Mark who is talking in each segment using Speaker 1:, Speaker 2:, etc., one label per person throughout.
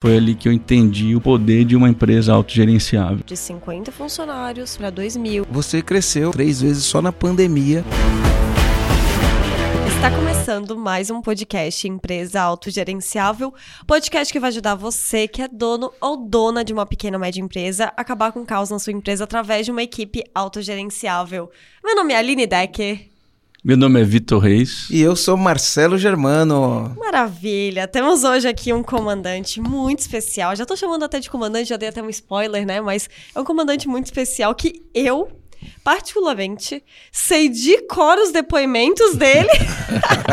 Speaker 1: Foi ali que eu entendi o poder de uma empresa autogerenciável.
Speaker 2: De 50 funcionários para 2 mil.
Speaker 3: Você cresceu três vezes só na pandemia.
Speaker 2: Está começando mais um podcast Empresa Autogerenciável, podcast que vai ajudar você que é dono ou dona de uma pequena ou média empresa a acabar com o caos na sua empresa através de uma equipe autogerenciável. Meu nome é Aline Decker.
Speaker 1: Meu nome é Vitor Reis.
Speaker 3: E eu sou Marcelo Germano.
Speaker 2: Maravilha! Temos hoje aqui um comandante muito especial. Já tô chamando até de comandante, já dei até um spoiler, né? Mas é um comandante muito especial que eu particularmente, sei de cor os depoimentos dele,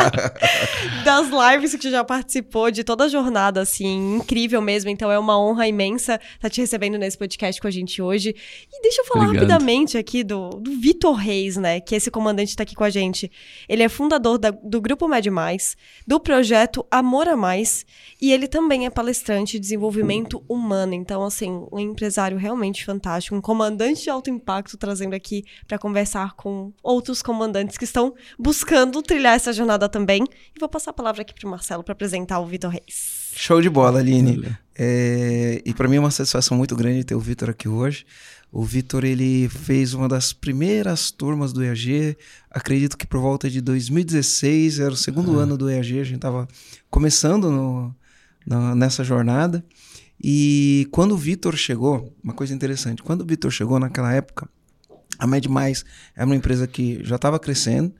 Speaker 2: das lives que já participou, de toda a jornada, assim, incrível mesmo. Então é uma honra imensa estar tá te recebendo nesse podcast com a gente hoje. E deixa eu falar Obrigado. rapidamente aqui do, do Vitor Reis, né, que esse comandante está aqui com a gente. Ele é fundador da, do Grupo Med Mais, do projeto Amor a Mais, e ele também é palestrante de desenvolvimento humano. Então, assim, um empresário realmente fantástico, um comandante de alto impacto trazendo aqui para conversar com outros comandantes que estão buscando trilhar essa jornada também. E vou passar a palavra aqui para o Marcelo para apresentar o Vitor Reis.
Speaker 3: Show de bola, Aline. É, e para mim é uma satisfação muito grande ter o Vitor aqui hoje. O Vitor ele fez uma das primeiras turmas do EAG, acredito que por volta de 2016, era o segundo uhum. ano do EAG, a gente estava começando no, no, nessa jornada. E quando o Vitor chegou, uma coisa interessante, quando o Vitor chegou naquela época, a Med Mais era uma empresa que já estava crescendo,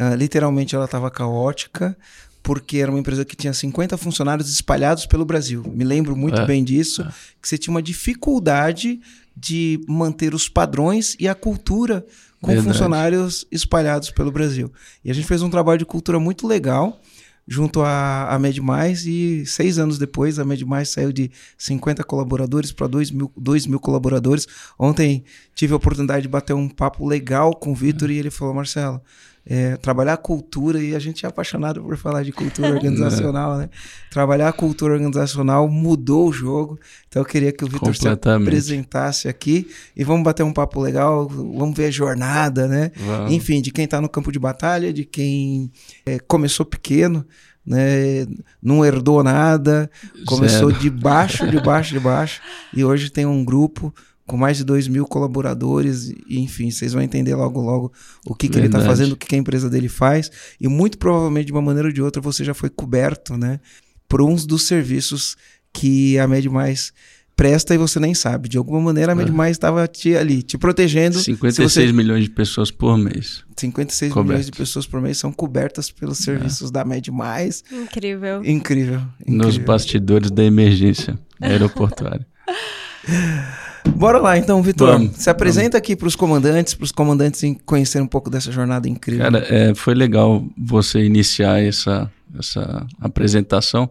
Speaker 3: uh, literalmente ela estava caótica, porque era uma empresa que tinha 50 funcionários espalhados pelo Brasil. Me lembro muito é, bem disso, é. que você tinha uma dificuldade de manter os padrões e a cultura com Verdade. funcionários espalhados pelo Brasil. E a gente fez um trabalho de cultura muito legal junto à, à Med Mais e seis anos depois a Med Mais saiu de 50 colaboradores para 2 mil, 2 mil colaboradores. Ontem tive a oportunidade de bater um papo legal com o Vitor é. e ele falou, Marcelo, é, trabalhar a cultura, e a gente é apaixonado por falar de cultura organizacional, né? Trabalhar a cultura organizacional mudou o jogo. Então eu queria que o Vitor se apresentasse aqui e vamos bater um papo legal, vamos ver a jornada, né? Vamos. Enfim, de quem está no campo de batalha, de quem é, começou pequeno, né? Não herdou nada, começou Zero. de baixo, de baixo, de baixo, e hoje tem um grupo com mais de 2 mil colaboradores, e, enfim, vocês vão entender logo logo o que, que ele está fazendo, o que, que, a empresa dele faz, e muito provavelmente, de uma maneira ou de outra, você já foi coberto, né, por uns dos serviços que a Med Mais presta e você nem sabe. De alguma maneira, a Med Mais estava te, ali, te protegendo.
Speaker 1: 56 você... milhões de pessoas por mês.
Speaker 3: 56 Coberto. milhões de pessoas por mês são cobertas pelos serviços é. da Med Mais.
Speaker 2: Incrível.
Speaker 3: Incrível.
Speaker 1: Incrível. Nos bastidores da emergência aeroportuária.
Speaker 3: Bora lá então, Vitor. Se apresenta vamos. aqui para os comandantes, para os comandantes conhecerem um pouco dessa jornada incrível.
Speaker 1: Cara, é, foi legal você iniciar essa, essa apresentação,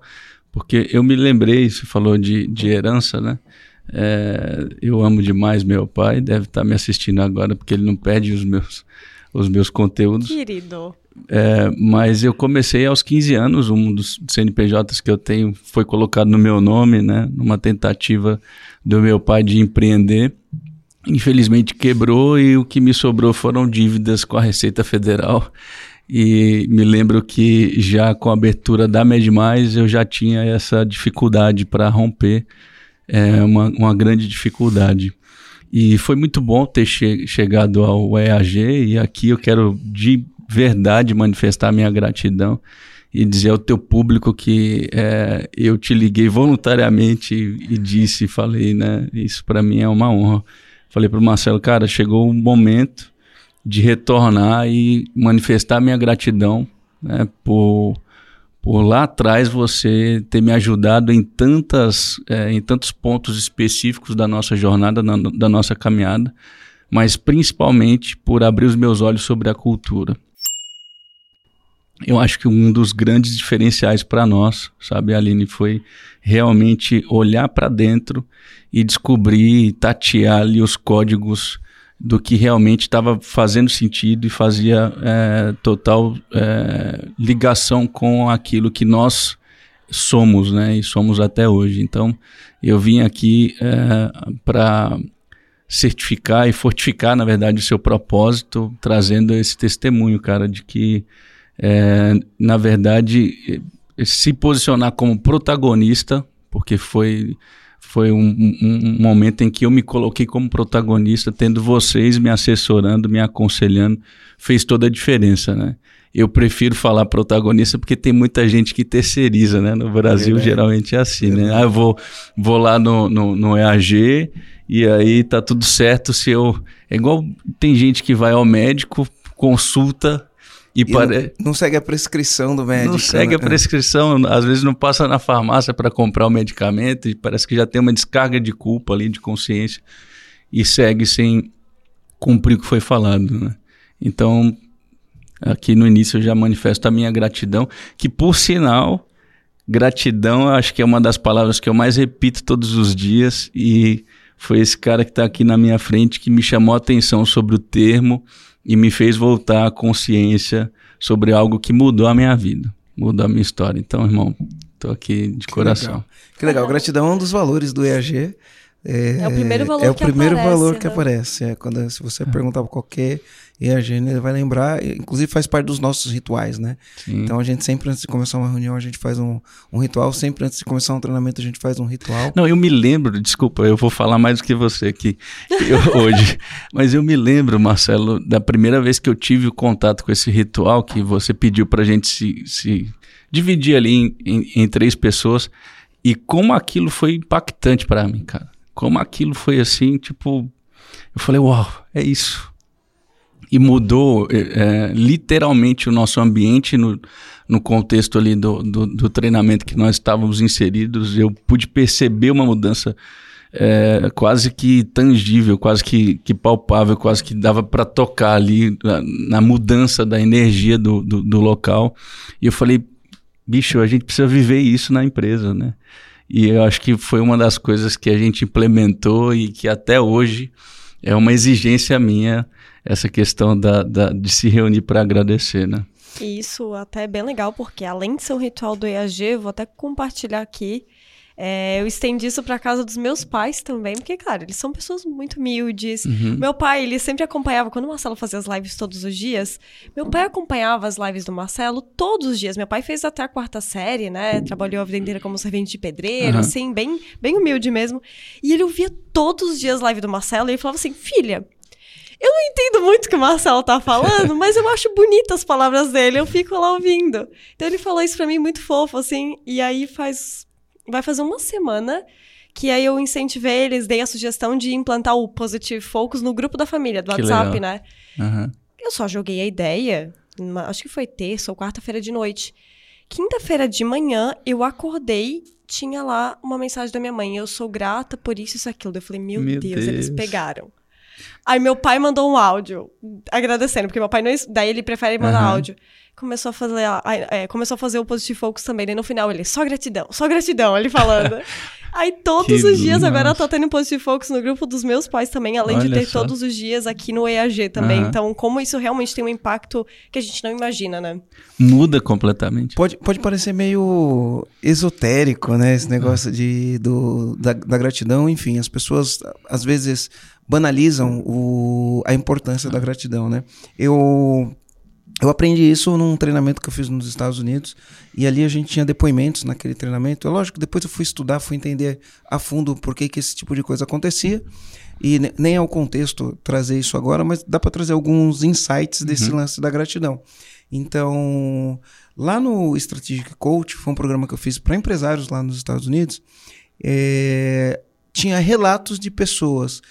Speaker 1: porque eu me lembrei, você falou de, de herança, né? É, eu amo demais meu pai, deve estar me assistindo agora, porque ele não perde os meus, os meus conteúdos.
Speaker 2: Querido.
Speaker 1: É, mas eu comecei aos 15 anos, um dos CNPJs que eu tenho foi colocado no meu nome, né, numa tentativa do meu pai de empreender. Infelizmente quebrou e o que me sobrou foram dívidas com a Receita Federal. E me lembro que já com a abertura da MedMais eu já tinha essa dificuldade para romper, é uma, uma grande dificuldade. E foi muito bom ter che chegado ao EAG e aqui eu quero de verdade manifestar minha gratidão e dizer ao teu público que é, eu te liguei voluntariamente e, e disse, falei, né? Isso para mim é uma honra. Falei para o Marcelo, cara, chegou o momento de retornar e manifestar minha gratidão né, por, por lá atrás você ter me ajudado em, tantas, é, em tantos pontos específicos da nossa jornada, na, da nossa caminhada, mas principalmente por abrir os meus olhos sobre a cultura eu acho que um dos grandes diferenciais para nós, sabe, Aline, foi realmente olhar para dentro e descobrir, tatear ali os códigos do que realmente estava fazendo sentido e fazia é, total é, ligação com aquilo que nós somos, né, e somos até hoje. Então, eu vim aqui é, para certificar e fortificar, na verdade, o seu propósito, trazendo esse testemunho, cara, de que é, na verdade, se posicionar como protagonista, porque foi foi um, um, um, momento em que eu me coloquei como protagonista, tendo vocês me assessorando, me aconselhando, fez toda a diferença, né? Eu prefiro falar protagonista porque tem muita gente que terceiriza, né? No Brasil, é geralmente é assim, né? Ah, eu vou, vou lá no, no, no EAG e aí tá tudo certo se eu... É igual tem gente que vai ao médico, consulta e, e
Speaker 3: não, não, segue a prescrição do médico.
Speaker 1: Não segue né? a prescrição, às vezes não passa na farmácia para comprar o medicamento e parece que já tem uma descarga de culpa ali, de consciência, e segue sem cumprir o que foi falado. Né? Então, aqui no início eu já manifesto a minha gratidão, que por sinal, gratidão acho que é uma das palavras que eu mais repito todos os dias e foi esse cara que está aqui na minha frente que me chamou a atenção sobre o termo e me fez voltar à consciência sobre algo que mudou a minha vida, mudou a minha história. Então, irmão, estou aqui de que coração.
Speaker 3: Legal. Que legal, gratidão é um dos valores do EAG.
Speaker 2: É, é o primeiro valor
Speaker 3: é o
Speaker 2: que
Speaker 3: primeiro
Speaker 2: aparece,
Speaker 3: valor
Speaker 2: né?
Speaker 3: que aparece. É, quando, se você é. perguntar para qualquer e a gente vai lembrar, inclusive faz parte dos nossos rituais, né? Sim. Então a gente sempre antes de começar uma reunião, a gente faz um, um ritual, sempre antes de começar um treinamento, a gente faz um ritual.
Speaker 1: Não, eu me lembro, desculpa, eu vou falar mais do que você aqui eu, hoje, mas eu me lembro, Marcelo, da primeira vez que eu tive o contato com esse ritual que você pediu pra gente se, se dividir ali em, em, em três pessoas e como aquilo foi impactante para mim, cara. Como aquilo foi assim, tipo, eu falei, uau, é isso e mudou é, é, literalmente o nosso ambiente no, no contexto ali do, do, do, treinamento que nós estávamos inseridos. Eu pude perceber uma mudança é, quase que tangível, quase que, que palpável, quase que dava para tocar ali na, na, mudança da energia do, do, do local. E eu falei, bicho, a gente precisa viver isso na empresa, né? E eu acho que foi uma das coisas que a gente implementou e que até hoje é uma exigência minha essa questão da, da de se reunir para agradecer, né?
Speaker 2: Isso até é bem legal, porque além de ser um ritual do EAG, vou até compartilhar aqui. É, eu estendi isso para casa dos meus pais também, porque, claro, eles são pessoas muito humildes. Uhum. Meu pai, ele sempre acompanhava, quando o Marcelo fazia as lives todos os dias, meu pai acompanhava as lives do Marcelo todos os dias. Meu pai fez até a quarta série, né? Trabalhou a vida inteira como servente de pedreiro, uhum. assim, bem, bem humilde mesmo. E ele ouvia todos os dias a live do Marcelo e ele falava assim: filha, eu não entendo muito o que o Marcelo tá falando, mas eu acho bonitas as palavras dele, eu fico lá ouvindo. Então ele falou isso pra mim muito fofo, assim, e aí faz. Vai fazer uma semana que aí eu incentivei eles, dei a sugestão de implantar o Positive Focus no grupo da família, do que WhatsApp, legal. né? Uhum. Eu só joguei a ideia, acho que foi terça ou quarta-feira de noite. Quinta-feira de manhã, eu acordei, tinha lá uma mensagem da minha mãe. Eu sou grata por isso e isso aquilo. Eu falei, meu, meu Deus, Deus, eles pegaram. Aí meu pai mandou um áudio agradecendo, porque meu pai não. Daí ele prefere mandar uhum. áudio. Começou a fazer. É, começou a fazer o Positive Focus também. Daí no final ele, só gratidão, só gratidão, ele falando. Aí todos que os dias nossa. agora tá tendo Positive Focus no grupo dos meus pais também, além Olha de ter só. todos os dias aqui no EAG também. Uhum. Então, como isso realmente tem um impacto que a gente não imagina, né?
Speaker 1: Muda completamente.
Speaker 3: Pode, pode parecer meio esotérico, né? Esse negócio de, do, da, da gratidão. Enfim, as pessoas às vezes banalizam o, a importância da gratidão, né? Eu eu aprendi isso num treinamento que eu fiz nos Estados Unidos e ali a gente tinha depoimentos naquele treinamento. É lógico, depois eu fui estudar, fui entender a fundo por que, que esse tipo de coisa acontecia e nem é o contexto trazer isso agora, mas dá para trazer alguns insights desse uhum. lance da gratidão. Então, lá no Strategic Coach, foi um programa que eu fiz para empresários lá nos Estados Unidos, é, tinha relatos de pessoas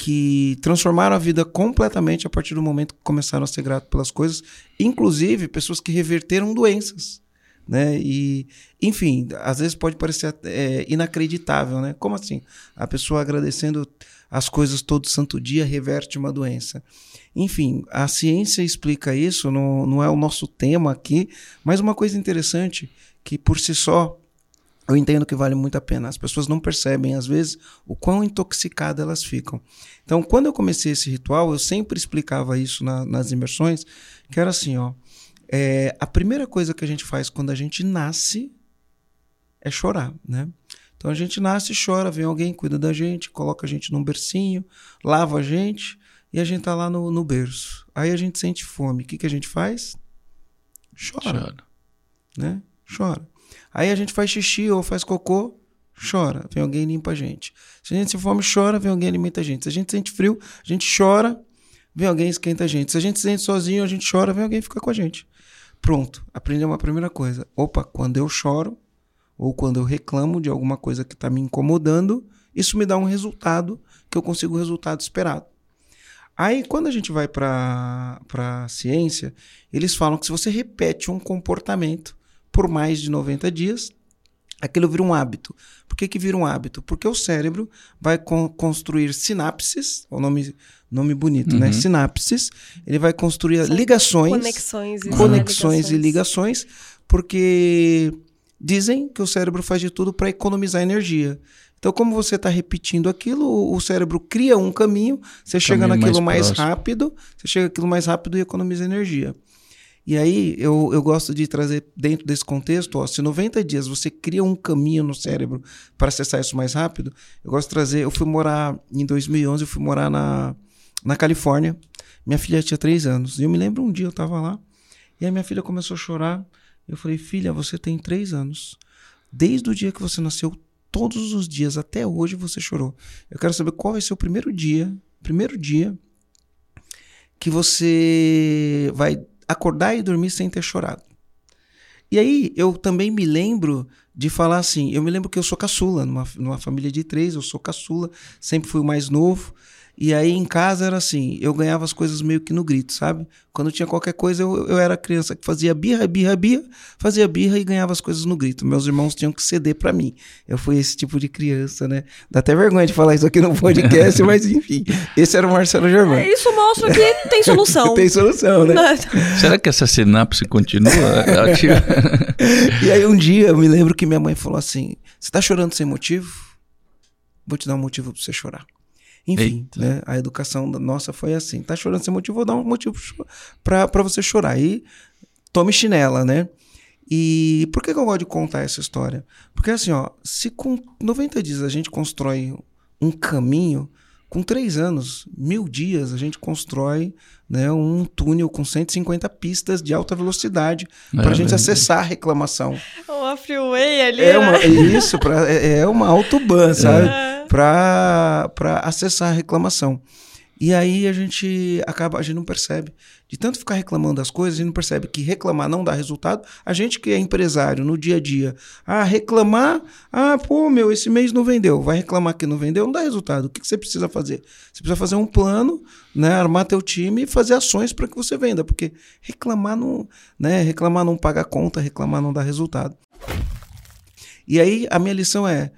Speaker 3: que transformaram a vida completamente a partir do momento que começaram a ser gratos pelas coisas, inclusive pessoas que reverteram doenças. Né? E, enfim, às vezes pode parecer é, inacreditável, né? Como assim? A pessoa agradecendo as coisas todo santo dia reverte uma doença. Enfim, a ciência explica isso, não, não é o nosso tema aqui, mas uma coisa interessante que por si só eu entendo que vale muito a pena. As pessoas não percebem, às vezes, o quão intoxicadas elas ficam. Então, quando eu comecei esse ritual, eu sempre explicava isso na, nas imersões, que era assim, ó. É, a primeira coisa que a gente faz quando a gente nasce é chorar, né? Então a gente nasce e chora, vem alguém, cuida da gente, coloca a gente num bercinho, lava a gente e a gente tá lá no, no berço. Aí a gente sente fome. O que, que a gente faz? Chora. Chora. Né? Chora. Aí a gente faz xixi ou faz cocô, chora, vem alguém e limpa a gente. Se a gente sente fome, chora, vem alguém e alimenta a gente. Se a gente sente frio, a gente chora, vem alguém e esquenta a gente. Se a gente se sente sozinho, a gente chora, vem alguém e fica com a gente. Pronto, aprendeu uma primeira coisa. Opa, quando eu choro ou quando eu reclamo de alguma coisa que está me incomodando, isso me dá um resultado que eu consigo o resultado esperado. Aí, quando a gente vai para a ciência, eles falam que se você repete um comportamento por mais de 90 dias, aquilo vira um hábito. Por que, que vira um hábito? Porque o cérebro vai con construir sinapses, o nome, nome bonito, né? uhum. né? Sinapses. Ele vai construir São ligações.
Speaker 2: Conexões e
Speaker 3: conexões ligações. e ligações, porque dizem que o cérebro faz de tudo para economizar energia. Então, como você está repetindo aquilo, o cérebro cria um caminho, você caminho chega naquilo mais, mais rápido, você chega naquilo mais rápido e economiza energia. E aí eu, eu gosto de trazer dentro desse contexto, ó, se 90 dias você cria um caminho no cérebro para acessar isso mais rápido, eu gosto de trazer, eu fui morar em 2011, eu fui morar na, na Califórnia, minha filha tinha 3 anos, e eu me lembro um dia eu estava lá, e a minha filha começou a chorar, eu falei, filha, você tem 3 anos, desde o dia que você nasceu, todos os dias, até hoje você chorou. Eu quero saber qual vai ser o primeiro dia, primeiro dia que você vai acordar e dormir sem ter chorado. E aí eu também me lembro de falar assim, eu me lembro que eu sou caçula, numa, numa família de três, eu sou caçula, sempre fui o mais novo. E aí em casa era assim, eu ganhava as coisas meio que no grito, sabe? Quando tinha qualquer coisa, eu, eu era criança que fazia birra, birra, birra, fazia birra e ganhava as coisas no grito. Meus irmãos tinham que ceder para mim. Eu fui esse tipo de criança, né? Dá até vergonha de falar isso aqui no podcast, mas enfim. Esse era o Marcelo Germán.
Speaker 2: É, isso mostra que tem solução.
Speaker 3: tem solução, né?
Speaker 1: Será que essa sinapse continua ativa?
Speaker 3: e aí um dia eu me lembro que minha mãe falou assim: Você tá chorando sem motivo? Vou te dar um motivo pra você chorar. Enfim, né, a educação nossa foi assim. Tá chorando sem motivo, vou dar um motivo para você chorar. E tome chinela, né? E por que, que eu gosto de contar essa história? Porque assim, ó, se com 90 dias a gente constrói um caminho, com três anos, mil dias, a gente constrói né, um túnel com 150 pistas de alta velocidade é, para a gente é, acessar a reclamação.
Speaker 2: Uma freeway ali.
Speaker 3: É, uma, né? isso, pra, é, é uma autobahn, sabe? É para acessar a reclamação. E aí a gente acaba, a gente não percebe. De tanto ficar reclamando das coisas, a gente não percebe que reclamar não dá resultado. A gente que é empresário no dia a dia, ah, reclamar, ah, pô, meu, esse mês não vendeu. Vai reclamar que não vendeu, não dá resultado. O que, que você precisa fazer? Você precisa fazer um plano, né, armar teu time e fazer ações para que você venda, porque reclamar não, né, reclamar não paga conta, reclamar não dá resultado. E aí a minha lição é,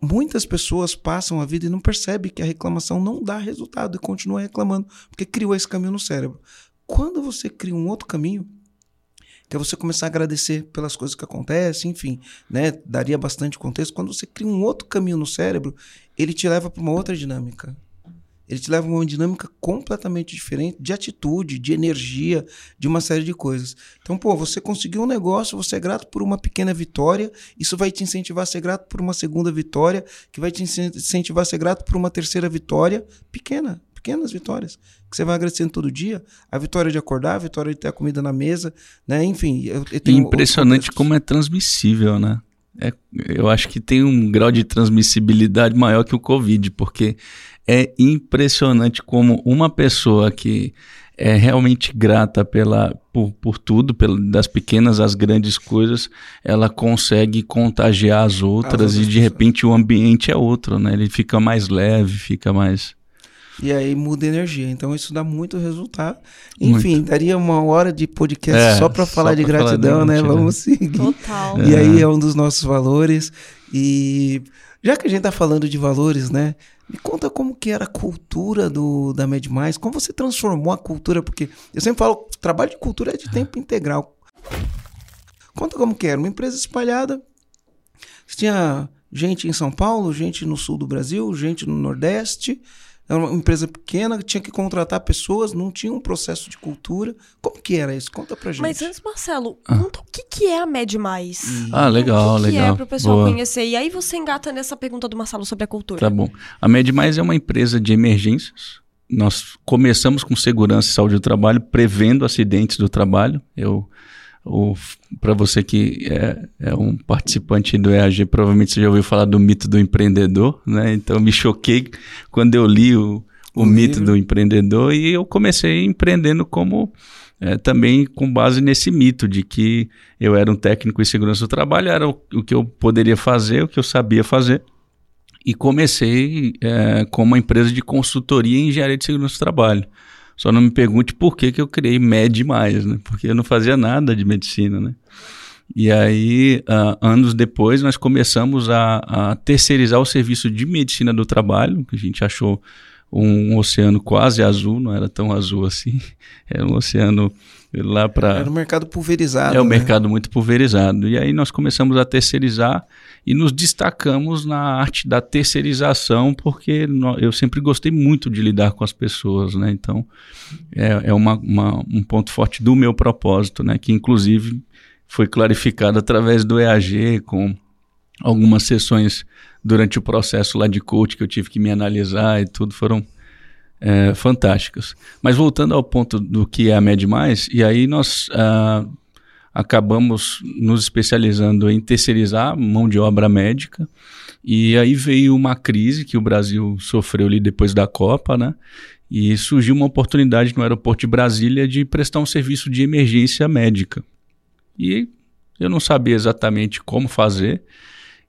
Speaker 3: Muitas pessoas passam a vida e não percebem que a reclamação não dá resultado e continuam reclamando, porque criou esse caminho no cérebro. Quando você cria um outro caminho, que é você começar a agradecer pelas coisas que acontecem, enfim, né? Daria bastante contexto. Quando você cria um outro caminho no cérebro, ele te leva para uma outra dinâmica. Ele te leva a uma dinâmica completamente diferente de atitude, de energia, de uma série de coisas. Então, pô, você conseguiu um negócio, você é grato por uma pequena vitória, isso vai te incentivar a ser grato por uma segunda vitória, que vai te incentivar a ser grato por uma terceira vitória, pequena, pequenas vitórias, que você vai agradecendo todo dia. A vitória de acordar, a vitória de ter a comida na mesa, né? Enfim. Eu,
Speaker 1: eu Impressionante como é transmissível, né? É, eu acho que tem um grau de transmissibilidade maior que o Covid, porque é impressionante como uma pessoa que é realmente grata pela, por, por tudo, pela, das pequenas às grandes coisas, ela consegue contagiar as outras as e de repente o ambiente é outro, né? Ele fica mais leve, fica mais.
Speaker 3: E aí muda a energia. Então isso dá muito resultado. Enfim, muito. daria uma hora de podcast é, só para falar de gratidão, falar de né? Vamos seguir.
Speaker 2: Total.
Speaker 3: E aí é um dos nossos valores. E já que a gente tá falando de valores, né? Me conta como que era a cultura do, da Med Mais, como você transformou a cultura, porque eu sempre falo, trabalho de cultura é de tempo integral. Conta como que era, uma empresa espalhada, tinha gente em São Paulo, gente no sul do Brasil, gente no Nordeste, era uma empresa pequena, tinha que contratar pessoas, não tinha um processo de cultura. Como que era isso? Conta pra gente.
Speaker 2: Mas antes, Marcelo, ah. conta o que, que é a Med Mais.
Speaker 1: Ah, legal,
Speaker 2: o que
Speaker 1: legal.
Speaker 2: que é pro pessoal Boa. conhecer? E aí você engata nessa pergunta do Marcelo sobre a cultura.
Speaker 1: Tá bom. A Med Mais é uma empresa de emergências. Nós começamos com segurança e saúde do trabalho, prevendo acidentes do trabalho. Eu para você que é, é, um participante do EAG, provavelmente você já ouviu falar do mito do empreendedor, né? Então me choquei quando eu li o, o, o mito livro. do empreendedor e eu comecei empreendendo como é, também com base nesse mito de que eu era um técnico em segurança do trabalho, era o, o que eu poderia fazer, o que eu sabia fazer. E comecei é, com uma empresa de consultoria em engenharia de segurança do trabalho. Só não me pergunte por que, que eu criei MED mais, né? Porque eu não fazia nada de medicina, né? E aí, uh, anos depois, nós começamos a, a, terceirizar o serviço de medicina do trabalho, que a gente achou um, um oceano quase azul, não era tão azul assim, era um oceano lá para.
Speaker 3: Era um mercado pulverizado.
Speaker 1: É um né? mercado muito pulverizado. E aí nós começamos a terceirizar e nos destacamos na arte da terceirização, porque eu sempre gostei muito de lidar com as pessoas, né? Então é, é uma, uma, um ponto forte do meu propósito, né? Que inclusive foi clarificado através do EAG com algumas sessões durante o processo lá de coach que eu tive que me analisar e tudo foram é, fantásticas. Mas voltando ao ponto do que é a Med e aí nós ah, acabamos nos especializando em terceirizar mão de obra médica, e aí veio uma crise que o Brasil sofreu ali depois da Copa, né? E surgiu uma oportunidade no aeroporto de Brasília de prestar um serviço de emergência médica. E eu não sabia exatamente como fazer,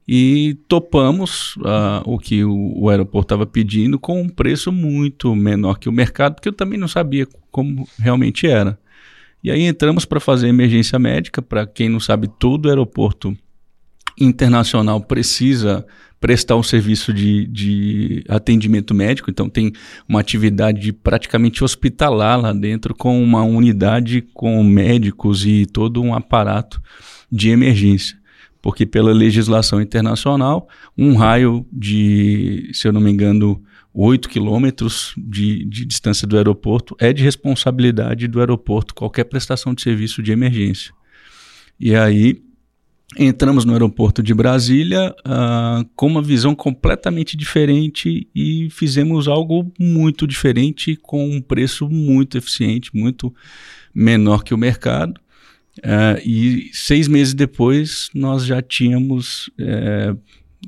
Speaker 1: e topamos uh, o que o, o aeroporto estava pedindo com um preço muito menor que o mercado, porque eu também não sabia como realmente era. E aí entramos para fazer emergência médica. Para quem não sabe, todo aeroporto internacional precisa prestar um serviço de, de atendimento médico, então tem uma atividade praticamente hospitalar lá dentro, com uma unidade com médicos e todo um aparato de emergência porque pela legislação internacional, um raio de, se eu não me engano, 8 quilômetros de, de distância do aeroporto é de responsabilidade do aeroporto qualquer prestação de serviço de emergência. E aí entramos no aeroporto de Brasília uh, com uma visão completamente diferente e fizemos algo muito diferente com um preço muito eficiente, muito menor que o mercado. Uh, e seis meses depois, nós já tínhamos é,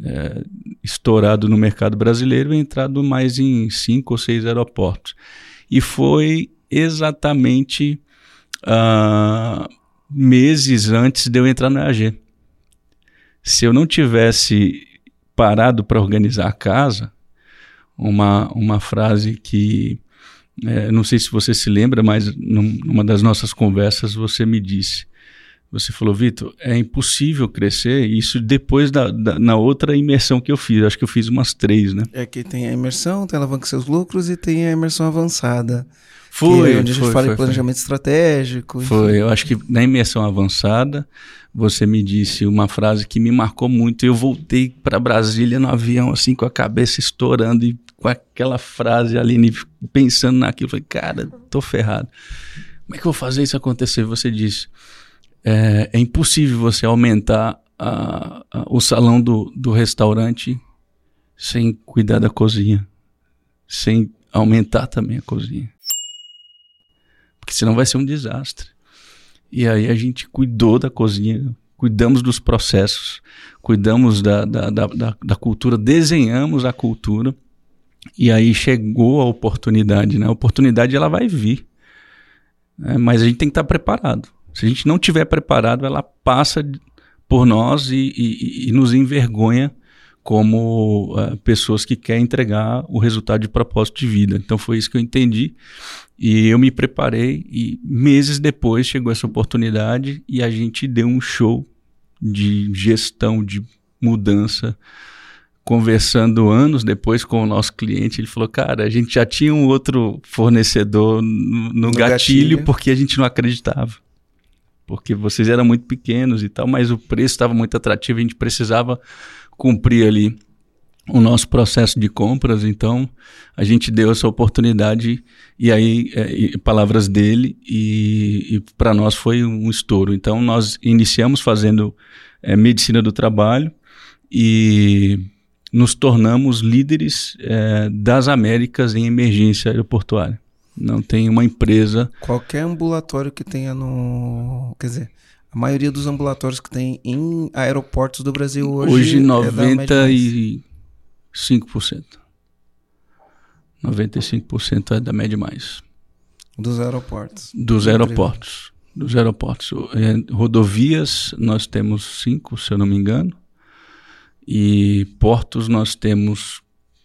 Speaker 1: é, estourado no mercado brasileiro e entrado mais em cinco ou seis aeroportos. E foi exatamente uh, meses antes de eu entrar no EAG. Se eu não tivesse parado para organizar a casa, uma, uma frase que é, não sei se você se lembra, mas numa das nossas conversas você me disse. Você falou, Vitor, é impossível crescer, isso depois da, da, na outra imersão que eu fiz. Acho que eu fiz umas três, né?
Speaker 3: É que tem a imersão, tem alavanca seus lucros e tem a imersão avançada.
Speaker 1: Foi.
Speaker 3: É onde a gente
Speaker 1: foi,
Speaker 3: fala
Speaker 1: foi,
Speaker 3: em planejamento
Speaker 1: foi.
Speaker 3: estratégico.
Speaker 1: Foi, enfim. eu acho que na imersão avançada você me disse uma frase que me marcou muito. Eu voltei para Brasília no avião, assim, com a cabeça estourando e com aquela frase ali, pensando naquilo. Falei, cara, tô ferrado. Como é que eu vou fazer isso acontecer? Você disse, é, é impossível você aumentar a, a, o salão do, do restaurante sem cuidar da cozinha, sem aumentar também a cozinha. Porque senão vai ser um desastre. E aí a gente cuidou da cozinha, cuidamos dos processos, cuidamos da, da, da, da, da cultura, desenhamos a cultura e aí chegou a oportunidade, né? A oportunidade ela vai vir, né? mas a gente tem que estar preparado. Se a gente não tiver preparado, ela passa por nós e, e, e nos envergonha como uh, pessoas que querem entregar o resultado de propósito de vida. Então foi isso que eu entendi e eu me preparei e meses depois chegou essa oportunidade e a gente deu um show de gestão, de mudança conversando anos depois com o nosso cliente, ele falou: Cara, a gente já tinha um outro fornecedor no, no, gatilho, gatilho porque a gente não acreditava. Porque vocês eram muito pequenos e tal, mas o preço estava muito atrativo, a gente precisava cumprir ali o nosso processo de compras, então a gente deu essa oportunidade e aí é, palavras dele e, e para nós foi um estouro. Então nós iniciamos fazendo é, medicina do trabalho e nos tornamos líderes é, das Américas em emergência aeroportuária. Não tem uma empresa.
Speaker 3: Qualquer ambulatório que tenha no. Quer dizer, A maioria dos ambulatórios que tem em aeroportos do Brasil hoje.
Speaker 1: Hoje, 95%. É 95% é da Med Mais.
Speaker 3: Dos aeroportos.
Speaker 1: Dos aeroportos. Dos aeroportos. É, rodovias, nós temos cinco, se eu não me engano. E portos, nós temos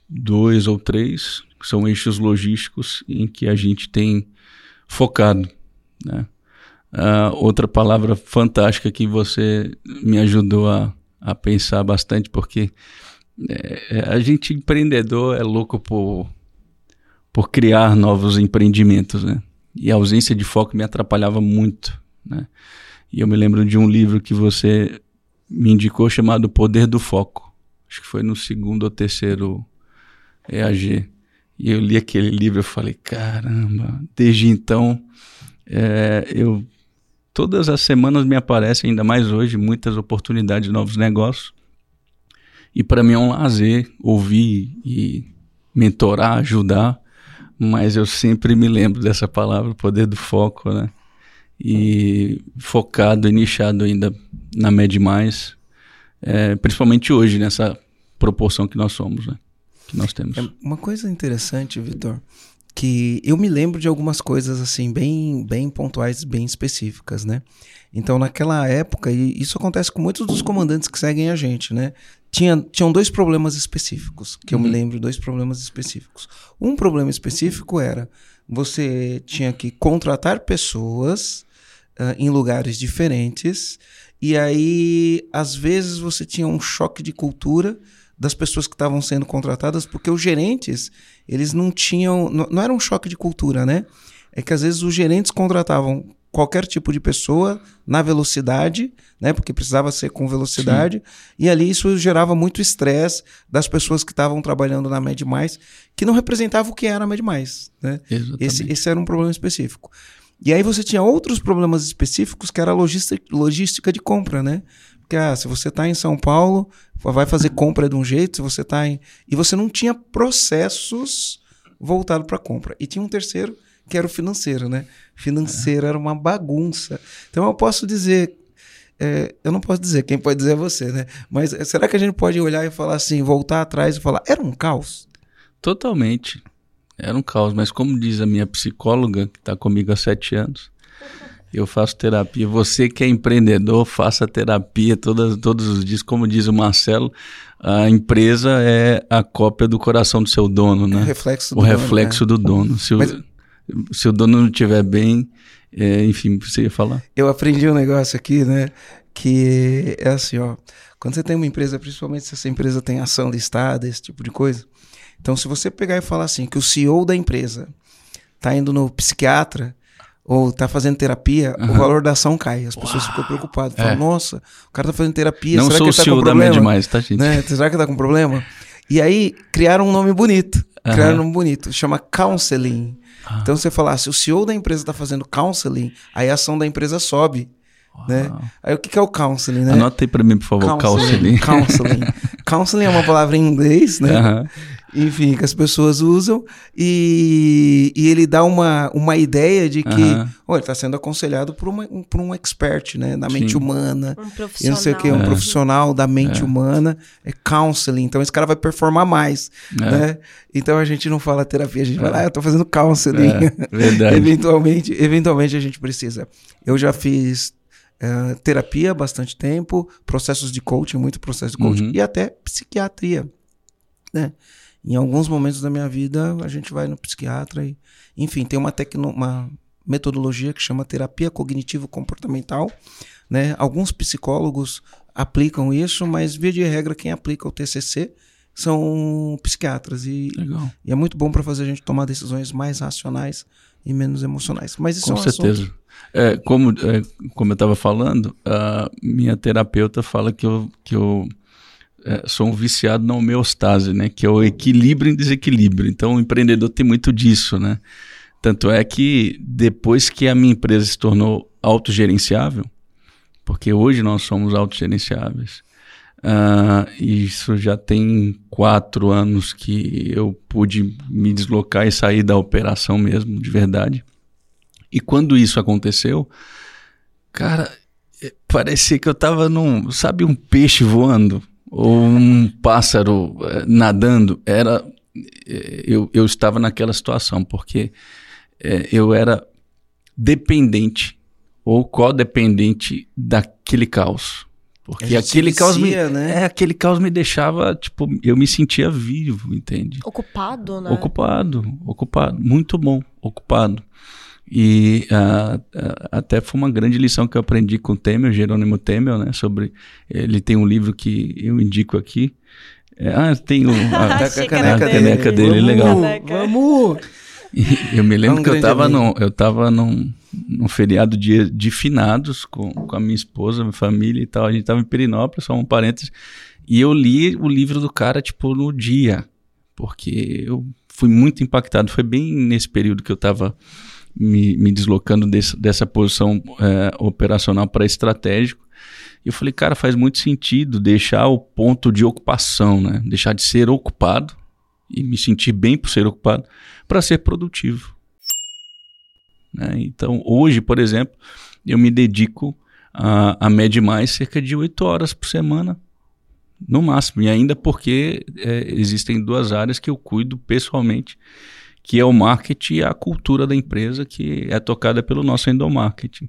Speaker 1: dois ou três, que são eixos logísticos em que a gente tem focado. Né? Uh, outra palavra fantástica que você me ajudou a, a pensar bastante, porque é, é, a gente empreendedor é louco por, por criar novos empreendimentos, né? E a ausência de foco me atrapalhava muito, né? E eu me lembro de um livro que você me indicou chamado Poder do Foco. Acho que foi no segundo ou terceiro EAG. E eu li aquele livro e falei, caramba, desde então é, eu todas as semanas me aparecem, ainda mais hoje, muitas oportunidades de novos negócios. E para mim é um lazer ouvir e mentorar, ajudar, mas eu sempre me lembro dessa palavra, poder do foco, né? E focado e nichado ainda na Med Mais, é, principalmente hoje, nessa proporção que nós somos, né? Que nós temos. É
Speaker 3: uma coisa interessante, Vitor, que eu me lembro de algumas coisas assim bem bem pontuais, bem específicas, né? Então naquela época e isso acontece com muitos dos comandantes que seguem a gente, né? Tinha, tinham dois problemas específicos que eu me uhum. lembro, dois problemas específicos. Um problema específico era você tinha que contratar pessoas uh, em lugares diferentes e aí às vezes você tinha um choque de cultura das pessoas que estavam sendo contratadas, porque os gerentes, eles não tinham. Não, não era um choque de cultura, né? É que às vezes os gerentes contratavam qualquer tipo de pessoa na velocidade, né? Porque precisava ser com velocidade. Sim. E ali isso gerava muito estresse das pessoas que estavam trabalhando na Med Mais, que não representava o que era a Med Mais, né? Esse, esse era um problema específico. E aí você tinha outros problemas específicos que era a logística, logística de compra, né? Porque ah, se você está em São Paulo, vai fazer compra de um jeito, se você está em. E você não tinha processos voltados para compra. E tinha um terceiro, que era o financeiro, né? Financeiro é. era uma bagunça. Então eu posso dizer. É, eu não posso dizer, quem pode dizer é você, né? Mas é, será que a gente pode olhar e falar assim, voltar atrás e falar, era um caos?
Speaker 1: Totalmente. Era um caos, mas como diz a minha psicóloga, que está comigo há sete anos, eu faço terapia. Você que é empreendedor, faça terapia todas, todos os dias. Como diz o Marcelo, a empresa é a cópia do coração do seu dono, né?
Speaker 3: É o reflexo
Speaker 1: do o dono. reflexo né? do dono. Se, Mas... o, se o dono não estiver bem, é, enfim, você ia falar?
Speaker 3: Eu aprendi um negócio aqui, né? Que é assim, ó. Quando você tem uma empresa, principalmente se essa empresa tem ação listada, esse tipo de coisa. Então, se você pegar e falar assim, que o CEO da empresa tá indo no psiquiatra, ou tá fazendo terapia, uhum. o valor da ação cai. As pessoas Uau. ficam preocupadas. Falam, é. nossa, o cara tá fazendo terapia,
Speaker 1: Não
Speaker 3: será
Speaker 1: sou
Speaker 3: que ele
Speaker 1: tá com problema? demais, tá, gente?
Speaker 3: Né? Será que tá com problema? E aí criaram um nome bonito. Uhum. Criaram um nome bonito. Chama counseling. Uhum. Então você falar, se o CEO da empresa tá fazendo counseling, aí a ação da empresa sobe. Né? Aí o que, que é o counseling, né?
Speaker 1: Anota aí pra mim, por favor, counseling.
Speaker 3: Counseling. counseling é uma palavra em inglês, né? Uhum enfim, que as pessoas usam, e, e ele dá uma, uma ideia de que uhum. oh, ele está sendo aconselhado por, uma, um, por um expert né, da mente Sim. humana, um profissional. não sei o que, um é. profissional da mente é. humana, é counseling, então esse cara vai performar mais, é. né? Então a gente não fala terapia, a gente fala, é. ah, eu estou fazendo counseling.
Speaker 1: É, verdade.
Speaker 3: eventualmente, eventualmente a gente precisa. Eu já fiz uh, terapia há bastante tempo, processos de coaching, muito processo de coaching, uhum. e até psiquiatria, né? Em alguns momentos da minha vida, a gente vai no psiquiatra e, enfim, tem uma, tecno, uma metodologia que chama terapia cognitivo-comportamental. Né? Alguns psicólogos aplicam isso, mas, via de regra, quem aplica o TCC são psiquiatras. E, Legal. e é muito bom para fazer a gente tomar decisões mais racionais e menos emocionais. Mas isso
Speaker 1: Com
Speaker 3: é um
Speaker 1: certeza. É, como, é, como eu estava falando, a minha terapeuta fala que eu, que eu é, sou um viciado na homeostase, né? Que é o equilíbrio em desequilíbrio. Então, o empreendedor tem muito disso, né? Tanto é que depois que a minha empresa se tornou autogerenciável, porque hoje nós somos autogerenciáveis, uh, isso já tem quatro anos que eu pude me deslocar e sair da operação mesmo, de verdade. E quando isso aconteceu, cara, parecia que eu estava num, sabe, um peixe voando ou um pássaro eh, nadando. Era, eh, eu, eu estava naquela situação porque eh, eu era dependente ou codependente daquele caos. Porque aquele caos me, né? é, aquele caos me deixava, tipo, eu me sentia vivo, entende?
Speaker 2: Ocupado, né?
Speaker 1: Ocupado, ocupado, muito bom, ocupado. E uh, uh, até foi uma grande lição que eu aprendi com o Temel, Jerônimo Temel, né? Sobre. Ele tem um livro que eu indico aqui. É, ah, tem o, a, a, caneca, a caneca dele, dele legal.
Speaker 3: Vamos!
Speaker 1: eu me lembro é um que eu estava num, eu tava num, num feriado de, de finados com, com a minha esposa, minha família e tal. A gente estava em Perinópolis, só um parênteses. E eu li o livro do cara, tipo, no dia. Porque eu fui muito impactado. Foi bem nesse período que eu estava me, me deslocando desse, dessa posição é, operacional para estratégico. E eu falei, cara, faz muito sentido deixar o ponto de ocupação, né? Deixar de ser ocupado e me sentir bem por ser ocupado para ser produtivo. Né? Então, hoje, por exemplo, eu me dedico a, a média mais cerca de oito horas por semana, no máximo. E ainda porque é, existem duas áreas que eu cuido pessoalmente, que é o marketing e a cultura da empresa, que é tocada pelo nosso endomarketing,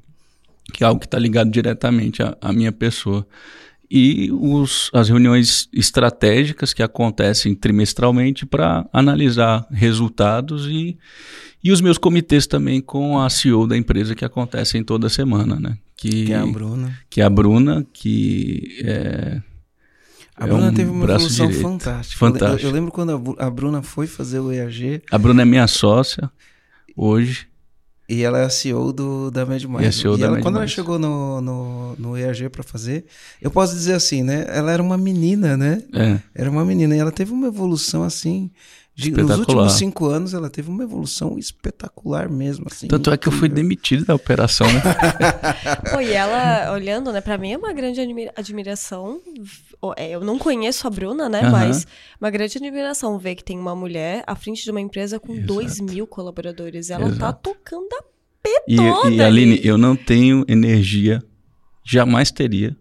Speaker 1: que é algo que está ligado diretamente à, à minha pessoa e os, as reuniões estratégicas que acontecem trimestralmente para analisar resultados e, e os meus comitês também com a CEO da empresa que acontecem toda semana, né?
Speaker 3: Que, que é a Bruna.
Speaker 1: Que é a Bruna, que é...
Speaker 3: A Bruna é um teve uma evolução direito. fantástica. Eu, eu, lembro quando a Bruna foi fazer o EAG.
Speaker 1: A Bruna é minha sócia hoje.
Speaker 3: E ela é a CEO do, da MedMind. E, e ela, quando ela chegou no, no, no EAG para fazer, eu posso dizer assim, né? Ela era uma menina, né? É. Era uma menina. E ela teve uma evolução assim. De, nos últimos cinco anos, ela teve uma evolução espetacular mesmo. Assim,
Speaker 1: Tanto incrível. é que eu fui demitido da operação, né?
Speaker 2: Pô, e ela, olhando, né, pra mim é uma grande admira admiração. É, eu não conheço a Bruna, né, mas uma grande admiração ver que tem uma mulher à frente de uma empresa com Exato. dois mil colaboradores. Ela tá Exato. tá tocando a pé
Speaker 1: e,
Speaker 2: toda.
Speaker 1: E, Aline, eu não tenho energia, jamais teria,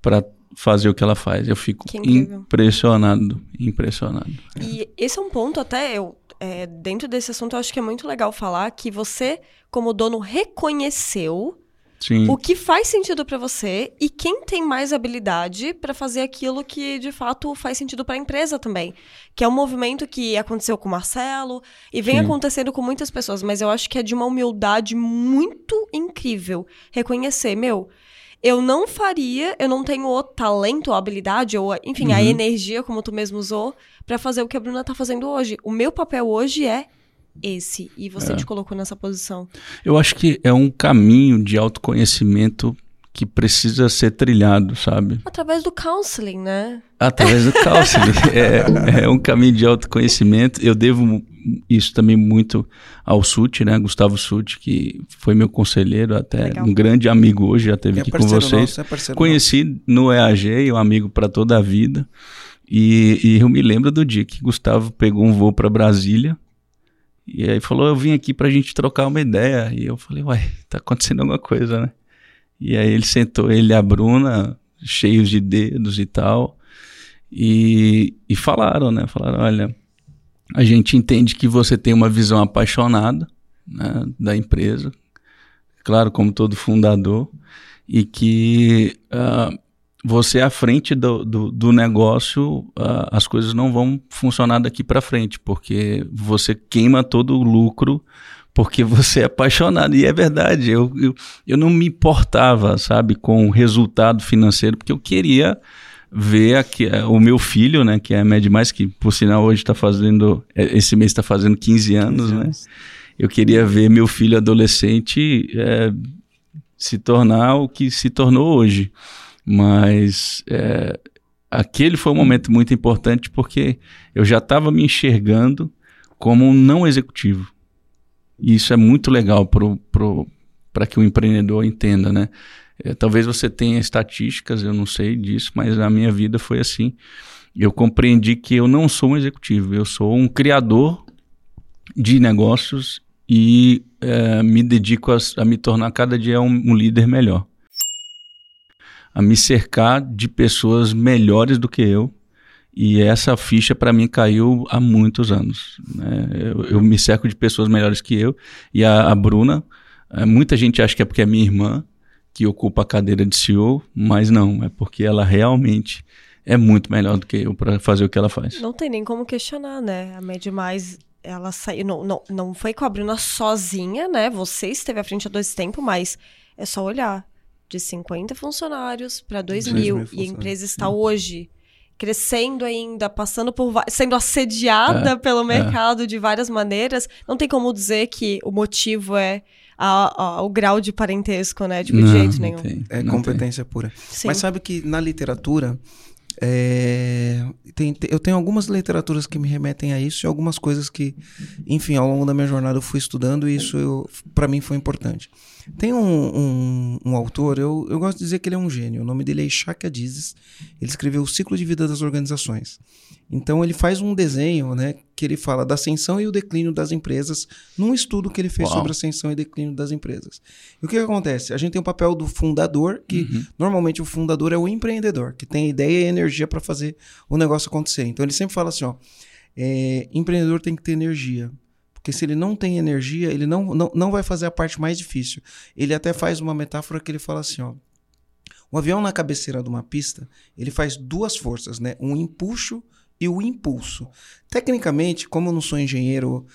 Speaker 1: para fazer o que ela faz. Eu fico impressionado, impressionado.
Speaker 2: E esse é um ponto até eu é, dentro desse assunto eu acho que é muito legal falar que você como dono reconheceu Sim. o que faz sentido para você e quem tem mais habilidade para fazer aquilo que de fato faz sentido para a empresa também, que é um movimento que aconteceu com o Marcelo e vem Sim. acontecendo com muitas pessoas, mas eu acho que é de uma humildade muito incrível reconhecer, meu, eu não faria, eu não tenho o talento, a habilidade, ou, enfim, uhum. a energia, como tu mesmo usou, para fazer o que a Bruna tá fazendo hoje. O meu papel hoje é esse, e você é. te colocou nessa posição.
Speaker 1: Eu acho que é um caminho de autoconhecimento que precisa ser trilhado, sabe?
Speaker 2: Através do counseling, né?
Speaker 1: Através do counseling. é, é um caminho de autoconhecimento. Eu devo isso também muito ao Suti, né? Gustavo Suti, que foi meu conselheiro, até Legal. um grande amigo hoje, já esteve é aqui com vocês. Nosso, é Conheci nosso. no EAG, um amigo para toda a vida. E, e, eu me lembro do dia que Gustavo pegou um voo para Brasília e aí falou: Eu vim aqui para a gente trocar uma ideia. E eu falei: Uai, tá acontecendo alguma coisa, né? E aí ele sentou, ele e a Bruna, cheios de dedos e tal. E, e falaram, né? Falaram: Olha a gente entende que você tem uma visão apaixonada né, da empresa, claro, como todo fundador, e que uh, você à frente do, do, do negócio, uh, as coisas não vão funcionar daqui para frente, porque você queima todo o lucro porque você é apaixonado. E é verdade, eu, eu, eu não me importava, sabe, com o resultado financeiro, porque eu queria ver aqui, é, o meu filho, né, que é Mad Mais, que por sinal hoje está fazendo, é, esse mês está fazendo 15 anos, 15 né? anos, né? Eu queria ver meu filho adolescente é, se tornar o que se tornou hoje. Mas é, aquele foi um momento muito importante porque eu já estava me enxergando como um não executivo. E isso é muito legal para que o empreendedor entenda, né? É, talvez você tenha estatísticas, eu não sei disso, mas a minha vida foi assim. Eu compreendi que eu não sou um executivo, eu sou um criador de negócios e é, me dedico a, a, me tornar cada dia um, um líder melhor. a me cercar de pessoas melhores do que eu. E essa ficha para mim caiu há muitos anos. Né? Eu, eu, me cerco de pessoas melhores que eu. E a, a Bruna, é, muita gente acha que é porque é minha irmã que ocupa a cadeira de CEO, mas não, é porque ela realmente é muito melhor do que eu para fazer o que ela faz.
Speaker 2: Não tem nem como questionar, né? A Med Mais ela saiu, não, não, não foi com a Bruna sozinha, né? Você esteve à frente há dois tempos, mas é só olhar de 50 funcionários para 2 mil, mil e a empresa está Sim. hoje crescendo ainda, passando por sendo assediada é, pelo é. mercado é. de várias maneiras, não tem como dizer que o motivo é a, a, o grau de parentesco, né? Tipo,
Speaker 1: não,
Speaker 2: de jeito nenhum.
Speaker 3: Tem, é competência tem. pura. Sim. Mas sabe que na literatura é, tem, eu tenho algumas literaturas que me remetem a isso e algumas coisas que, enfim, ao longo da minha jornada eu fui estudando e isso para mim foi importante. Tem um, um, um, autor, eu, eu gosto de dizer que ele é um gênio, o nome dele é Ishak Adizes, ele escreveu O Ciclo de Vida das Organizações. Então ele faz um desenho, né, que ele fala da ascensão e o declínio das empresas, num estudo que ele fez Uau. sobre ascensão e declínio das empresas. E o que, que acontece? A gente tem o papel do fundador, que uhum. normalmente o fundador é o empreendedor, que tem ideia e energia para fazer o negócio acontecer. Então ele sempre fala assim, ó, é, empreendedor tem que ter energia. Porque se ele não tem energia, ele não, não, não vai fazer a parte mais difícil. Ele até faz uma metáfora que ele fala assim, ó. O avião na cabeceira de uma pista, ele faz duas forças, né? Um empuxo e o impulso. Tecnicamente, como eu não sou engenheiro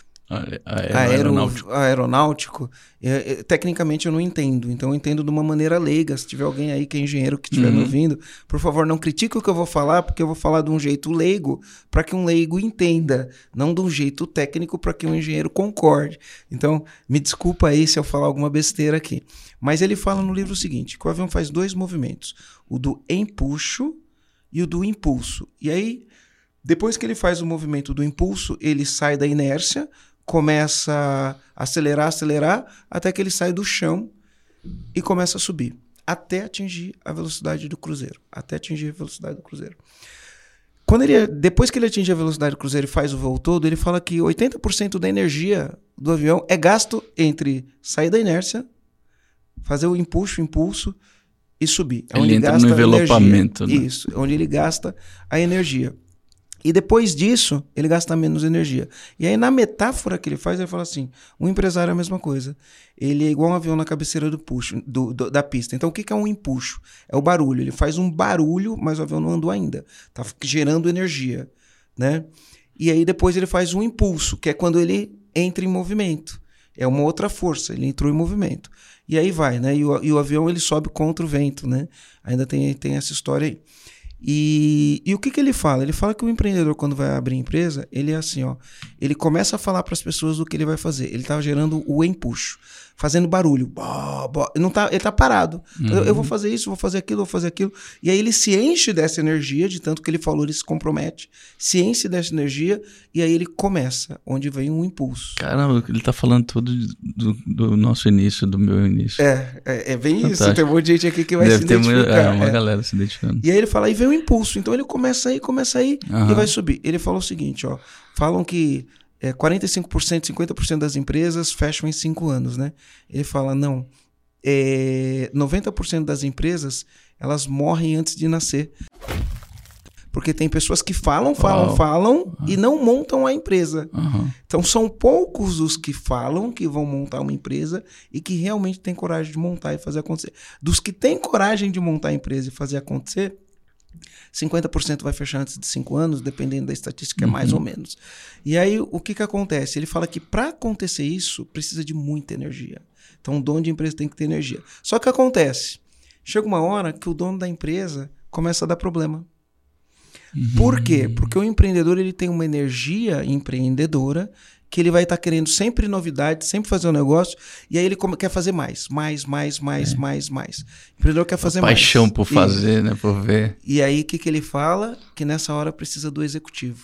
Speaker 3: aeronáutico, aeronáutico é, é, tecnicamente eu não entendo. Então eu entendo de uma maneira leiga. Se tiver alguém aí que é engenheiro que estiver uhum. me ouvindo, por favor, não critique o que eu vou falar, porque eu vou falar de um jeito leigo para que um leigo entenda, não de um jeito técnico para que um engenheiro concorde. Então, me desculpa aí se eu falar alguma besteira aqui. Mas ele fala no livro o seguinte: que o avião faz dois movimentos, o do empuxo e o do impulso. E aí depois que ele faz o movimento do impulso, ele sai da inércia, começa a acelerar, acelerar, até que ele sai do chão e começa a subir, até atingir a velocidade do cruzeiro, até atingir a velocidade do cruzeiro. Quando ele, depois que ele atinge a velocidade do cruzeiro e faz o voo todo, ele fala que 80% da energia do avião é gasto entre sair da inércia, fazer o impulso, o impulso e subir.
Speaker 1: É ele entra no envelopamento.
Speaker 3: Né? Isso, onde ele gasta a energia. E depois disso, ele gasta menos energia. E aí, na metáfora que ele faz, ele fala assim: um empresário é a mesma coisa. Ele é igual um avião na cabeceira do puxo, do, do, da pista. Então, o que, que é um empuxo? É o barulho. Ele faz um barulho, mas o avião não andou ainda. Está gerando energia. Né? E aí, depois, ele faz um impulso, que é quando ele entra em movimento. É uma outra força, ele entrou em movimento. E aí vai, né? E o, e o avião ele sobe contra o vento, né? Ainda tem, tem essa história aí. E, e o que, que ele fala? Ele fala que o empreendedor, quando vai abrir empresa, ele é assim, ó. Ele começa a falar para as pessoas do que ele vai fazer. Ele está gerando o empuxo fazendo barulho. Bo, bo. Não tá, ele tá parado. Uhum. Eu, eu, vou uhum. fazer isso, vou fazer aquilo, vou fazer aquilo. E aí ele se enche dessa energia, de tanto que ele falou, ele se compromete, se enche dessa energia, e aí ele começa, onde vem um impulso.
Speaker 1: Caramba, ele tá falando tudo do, do nosso início, do meu início.
Speaker 3: É, é, é bem Fantástico. isso. Tem um monte de gente aqui que vai
Speaker 1: Deve
Speaker 3: se identificar.
Speaker 1: Muita, é, uma é. galera se identificando.
Speaker 3: E aí ele fala, e vem o impulso. Então ele começa aí, começa aí, uhum. e vai subir. Ele falou o seguinte, ó. Falam que é, 45%, 50% das empresas fecham em cinco anos, né? Ele fala, não, é, 90% das empresas, elas morrem antes de nascer. Porque tem pessoas que falam, falam, oh. falam uhum. e não montam a empresa. Uhum. Então são poucos os que falam que vão montar uma empresa e que realmente têm coragem de montar e fazer acontecer. Dos que têm coragem de montar a empresa e fazer acontecer, 50% vai fechar antes de 5 anos, dependendo da estatística, é mais ou uhum. menos. E aí, o que, que acontece? Ele fala que para acontecer isso, precisa de muita energia. Então, o dono de empresa tem que ter energia. Só que acontece, chega uma hora que o dono da empresa começa a dar problema. Uhum. Por quê? Porque o empreendedor ele tem uma energia empreendedora que ele vai estar tá querendo sempre novidade, sempre fazer um negócio, e aí ele quer fazer mais, mais, mais, mais, é. mais, mais. O empreendedor quer fazer mais.
Speaker 1: Paixão por fazer, e, né? Por ver.
Speaker 3: E aí o que, que ele fala? Que nessa hora precisa do executivo.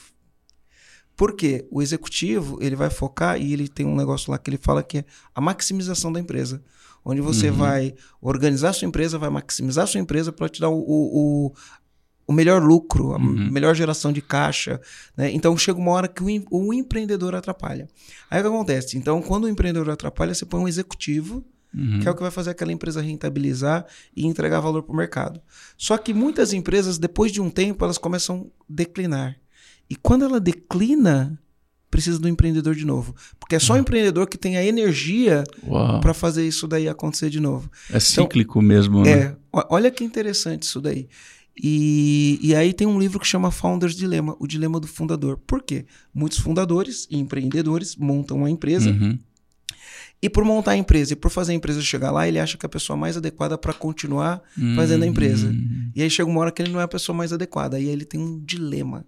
Speaker 3: Por quê? O executivo ele vai focar e ele tem um negócio lá que ele fala que é a maximização da empresa onde você uhum. vai organizar sua empresa, vai maximizar sua empresa para te dar o, o, o melhor lucro, a uhum. melhor geração de caixa. Né? Então chega uma hora que o, o, empreendedor atrapalha. Aí o que acontece? Então, quando o empreendedor atrapalha, você põe um executivo uhum. que é o que vai fazer aquela empresa rentabilizar e entregar valor para o mercado. Só que muitas empresas, depois de um tempo, elas começam a declinar. E quando ela declina, precisa do empreendedor de novo. Porque é só o uhum. empreendedor que tem a energia para fazer isso daí acontecer de novo.
Speaker 1: É então, cíclico mesmo, né?
Speaker 3: É. Olha que interessante isso daí. E, e aí tem um livro que chama Founders Dilema, o dilema do fundador. Por quê? Muitos fundadores e empreendedores montam uma empresa. Uhum. E por montar a empresa e por fazer a empresa chegar lá, ele acha que é a pessoa mais adequada para continuar uhum. fazendo a empresa. E aí chega uma hora que ele não é a pessoa mais adequada. Aí ele tem um dilema.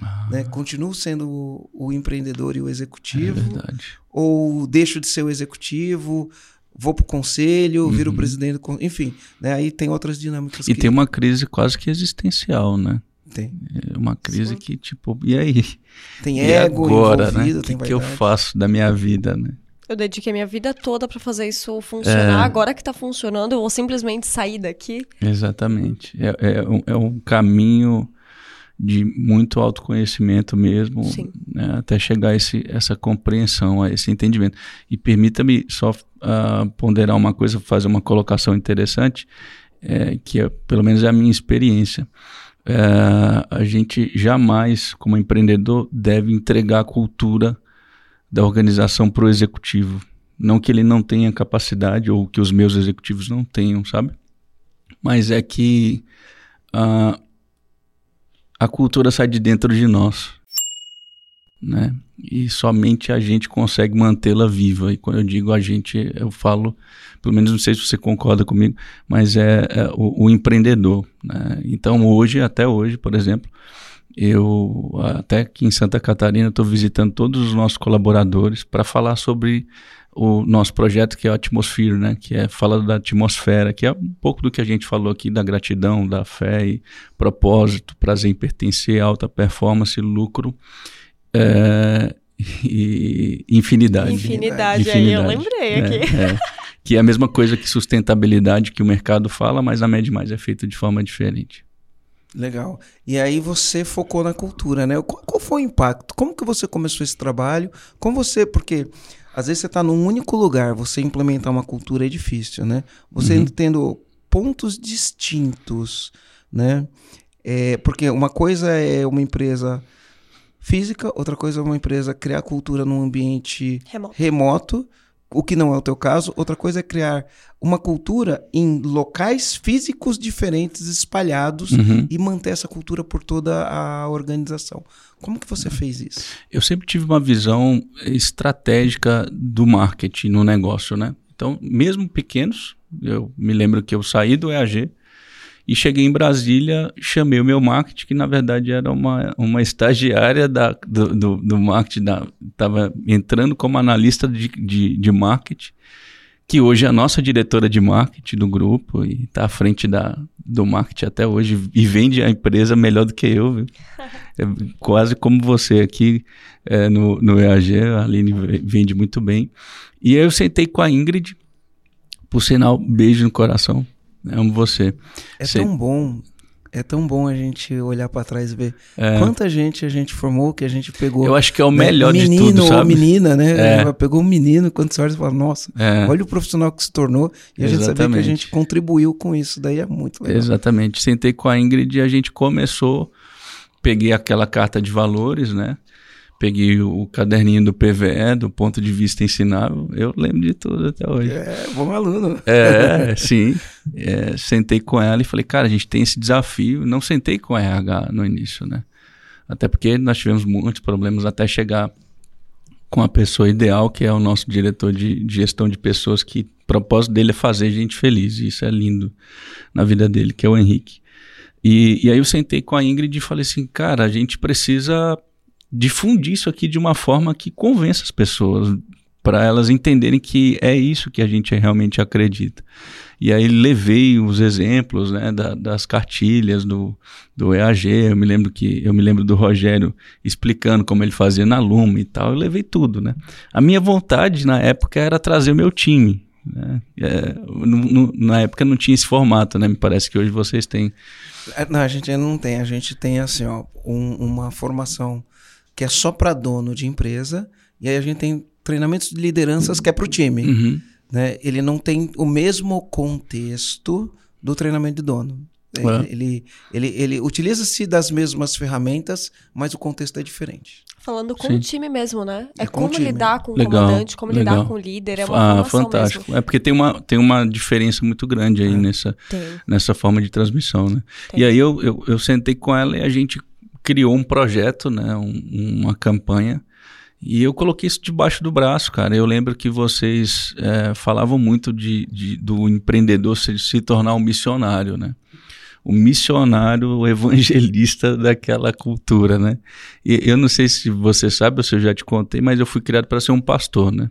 Speaker 3: Ah. Né? Continuo sendo o, o, empreendedor e o executivo. É ou deixo de ser o executivo, vou para o conselho, uhum. viro o presidente, do, enfim, né? aí tem outras dinâmicas.
Speaker 1: E que... tem uma crise quase que existencial, né?
Speaker 3: Tem.
Speaker 1: É uma crise Sim. que, tipo, e aí?
Speaker 3: Tem ego agora, né? O
Speaker 1: que, que eu faço da minha vida, né?
Speaker 2: Eu dediquei minha vida toda para fazer isso funcionar. É... Agora que está funcionando, eu vou simplesmente sair daqui.
Speaker 1: Exatamente. É, é, um, é um caminho de muito autoconhecimento mesmo, né, até chegar a esse, essa compreensão, a esse entendimento. E permita-me só uh, ponderar uma coisa, fazer uma colocação interessante, é, que é, pelo menos é a minha experiência. É, a gente jamais, como empreendedor, deve entregar a cultura da organização para o executivo. Não que ele não tenha capacidade ou que os meus executivos não tenham, sabe? Mas é que uh, a cultura sai de dentro de nós. Né? E somente a gente consegue mantê-la viva. E quando eu digo a gente, eu falo, pelo menos não sei se você concorda comigo, mas é, é o, o, empreendedor. Né? Então hoje, até hoje, por exemplo, eu até aqui em Santa Catarina estou visitando todos os nossos colaboradores para falar sobre o nosso projeto que é o Atmosphere, né? Que é fala da atmosfera, que é um pouco do que a gente falou aqui da gratidão, da fé e propósito, prazer em pertencer, alta performance, lucro é, e infinidade.
Speaker 2: Infinidade, infinidade, aí eu lembrei é, aqui.
Speaker 1: É, que é a mesma coisa que sustentabilidade que o mercado fala, mas a Med Mais é feita de forma diferente.
Speaker 3: Legal. E aí você focou na cultura, né? Qual, qual foi o impacto? Como que você começou esse trabalho? Como você, porque às vezes você está num único lugar, você implementar uma cultura é difícil, né? Você uhum. tendo pontos distintos, né? É, porque uma coisa é uma empresa física, outra coisa é uma empresa criar cultura num ambiente remoto. remoto o que não é o teu caso. Outra coisa é criar uma cultura em locais físicos diferentes, espalhados, uhum. e manter essa cultura por toda a organização. Como que você fez isso?
Speaker 1: Eu sempre tive uma visão estratégica do marketing no negócio, né? Então, mesmo pequenos, eu me lembro que eu saí do EAG, e cheguei em Brasília, chamei o meu marketing, que na verdade era uma, uma estagiária da, do, do, do marketing, estava entrando como analista de, de, de, marketing, que hoje é a nossa diretora de marketing do grupo e está à frente da, do marketing até hoje e vende a empresa melhor do que eu, viu? É quase como você aqui é, no, no EAG, a Aline vende muito bem. E aí eu sentei com a Ingrid, por sinal, beijo no coração, Amo você.
Speaker 3: É tão bom. É tão bom a gente olhar para trás e ver é. quanta gente a gente formou, que a gente pegou.
Speaker 1: Eu acho que é o né, melhor menino, de tudo, sabe?
Speaker 3: ou menina, né? É. Pegou um menino, quando você olha e fala, nossa, é. olha o profissional que se tornou. E a gente sabia que a gente contribuiu com isso. Daí é muito legal.
Speaker 1: Exatamente. Sentei com a Ingrid e a gente começou, peguei aquela carta de valores, né? Peguei o caderninho do PVE, do ponto de vista ensinável, eu lembro de tudo até hoje.
Speaker 3: É, bom aluno.
Speaker 1: É, sim. É, sentei com ela e falei, cara, a gente tem esse desafio. Não sentei com a RH no início, né? Até porque nós tivemos muitos problemas até chegar com a pessoa ideal, que é o nosso diretor de, de gestão de pessoas, que o propósito dele é fazer gente feliz. E isso é lindo na vida dele, que é o Henrique. E, e aí eu sentei com a Ingrid e falei assim, cara, a gente precisa difundir isso aqui de uma forma que convença as pessoas, para elas entenderem que é isso que a gente realmente acredita. E aí levei os exemplos né, da, das cartilhas do, do EAG, eu me lembro que eu me lembro do Rogério explicando como ele fazia na Luma e tal, eu levei tudo. Né? A minha vontade na época era trazer o meu time. Né? É, no, no, na época não tinha esse formato, né? Me parece que hoje vocês têm.
Speaker 3: É, não, a gente não tem. A gente tem assim, ó, um, uma formação que é só para dono de empresa, e aí a gente tem treinamentos de lideranças que é para o time. Uhum. né, ele não tem o mesmo contexto do treinamento de dono. É. Ele, ele, ele utiliza-se das mesmas ferramentas, mas o contexto é diferente.
Speaker 2: Falando com Sim. o time mesmo, né? É, é como lidar com o legal, comandante, como legal. lidar com o líder. É uma ah, fantástico.
Speaker 1: Mesmo. É porque tem uma, tem uma diferença muito grande aí é. nessa, nessa forma de transmissão, né? Tem. E aí eu, eu, eu, sentei com ela e a gente criou um projeto, né? Um, uma campanha. E eu coloquei isso debaixo do braço, cara. Eu lembro que vocês é, falavam muito de, de, do empreendedor se, se tornar um missionário, né? o missionário, o evangelista daquela cultura, né? E eu não sei se você sabe ou se eu já te contei, mas eu fui criado para ser um pastor, né?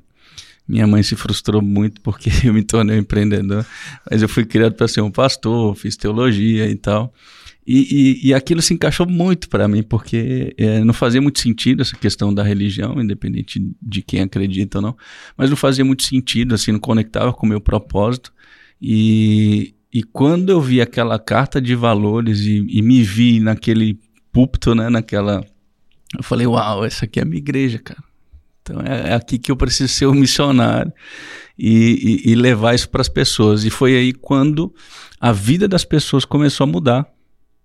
Speaker 1: Minha mãe se frustrou muito porque eu me tornei um empreendedor, mas eu fui criado para ser um pastor, fiz teologia e tal. E, e, e aquilo se encaixou muito para mim, porque é, não fazia muito sentido essa questão da religião, independente de quem acredita ou não, mas não fazia muito sentido, assim, não conectava com o meu propósito. E, e quando eu vi aquela carta de valores e, e me vi naquele púlpito, né, naquela. Eu falei, uau, essa aqui é a minha igreja, cara. Então é, é aqui que eu preciso ser um missionário e, e, e levar isso para as pessoas. E foi aí quando a vida das pessoas começou a mudar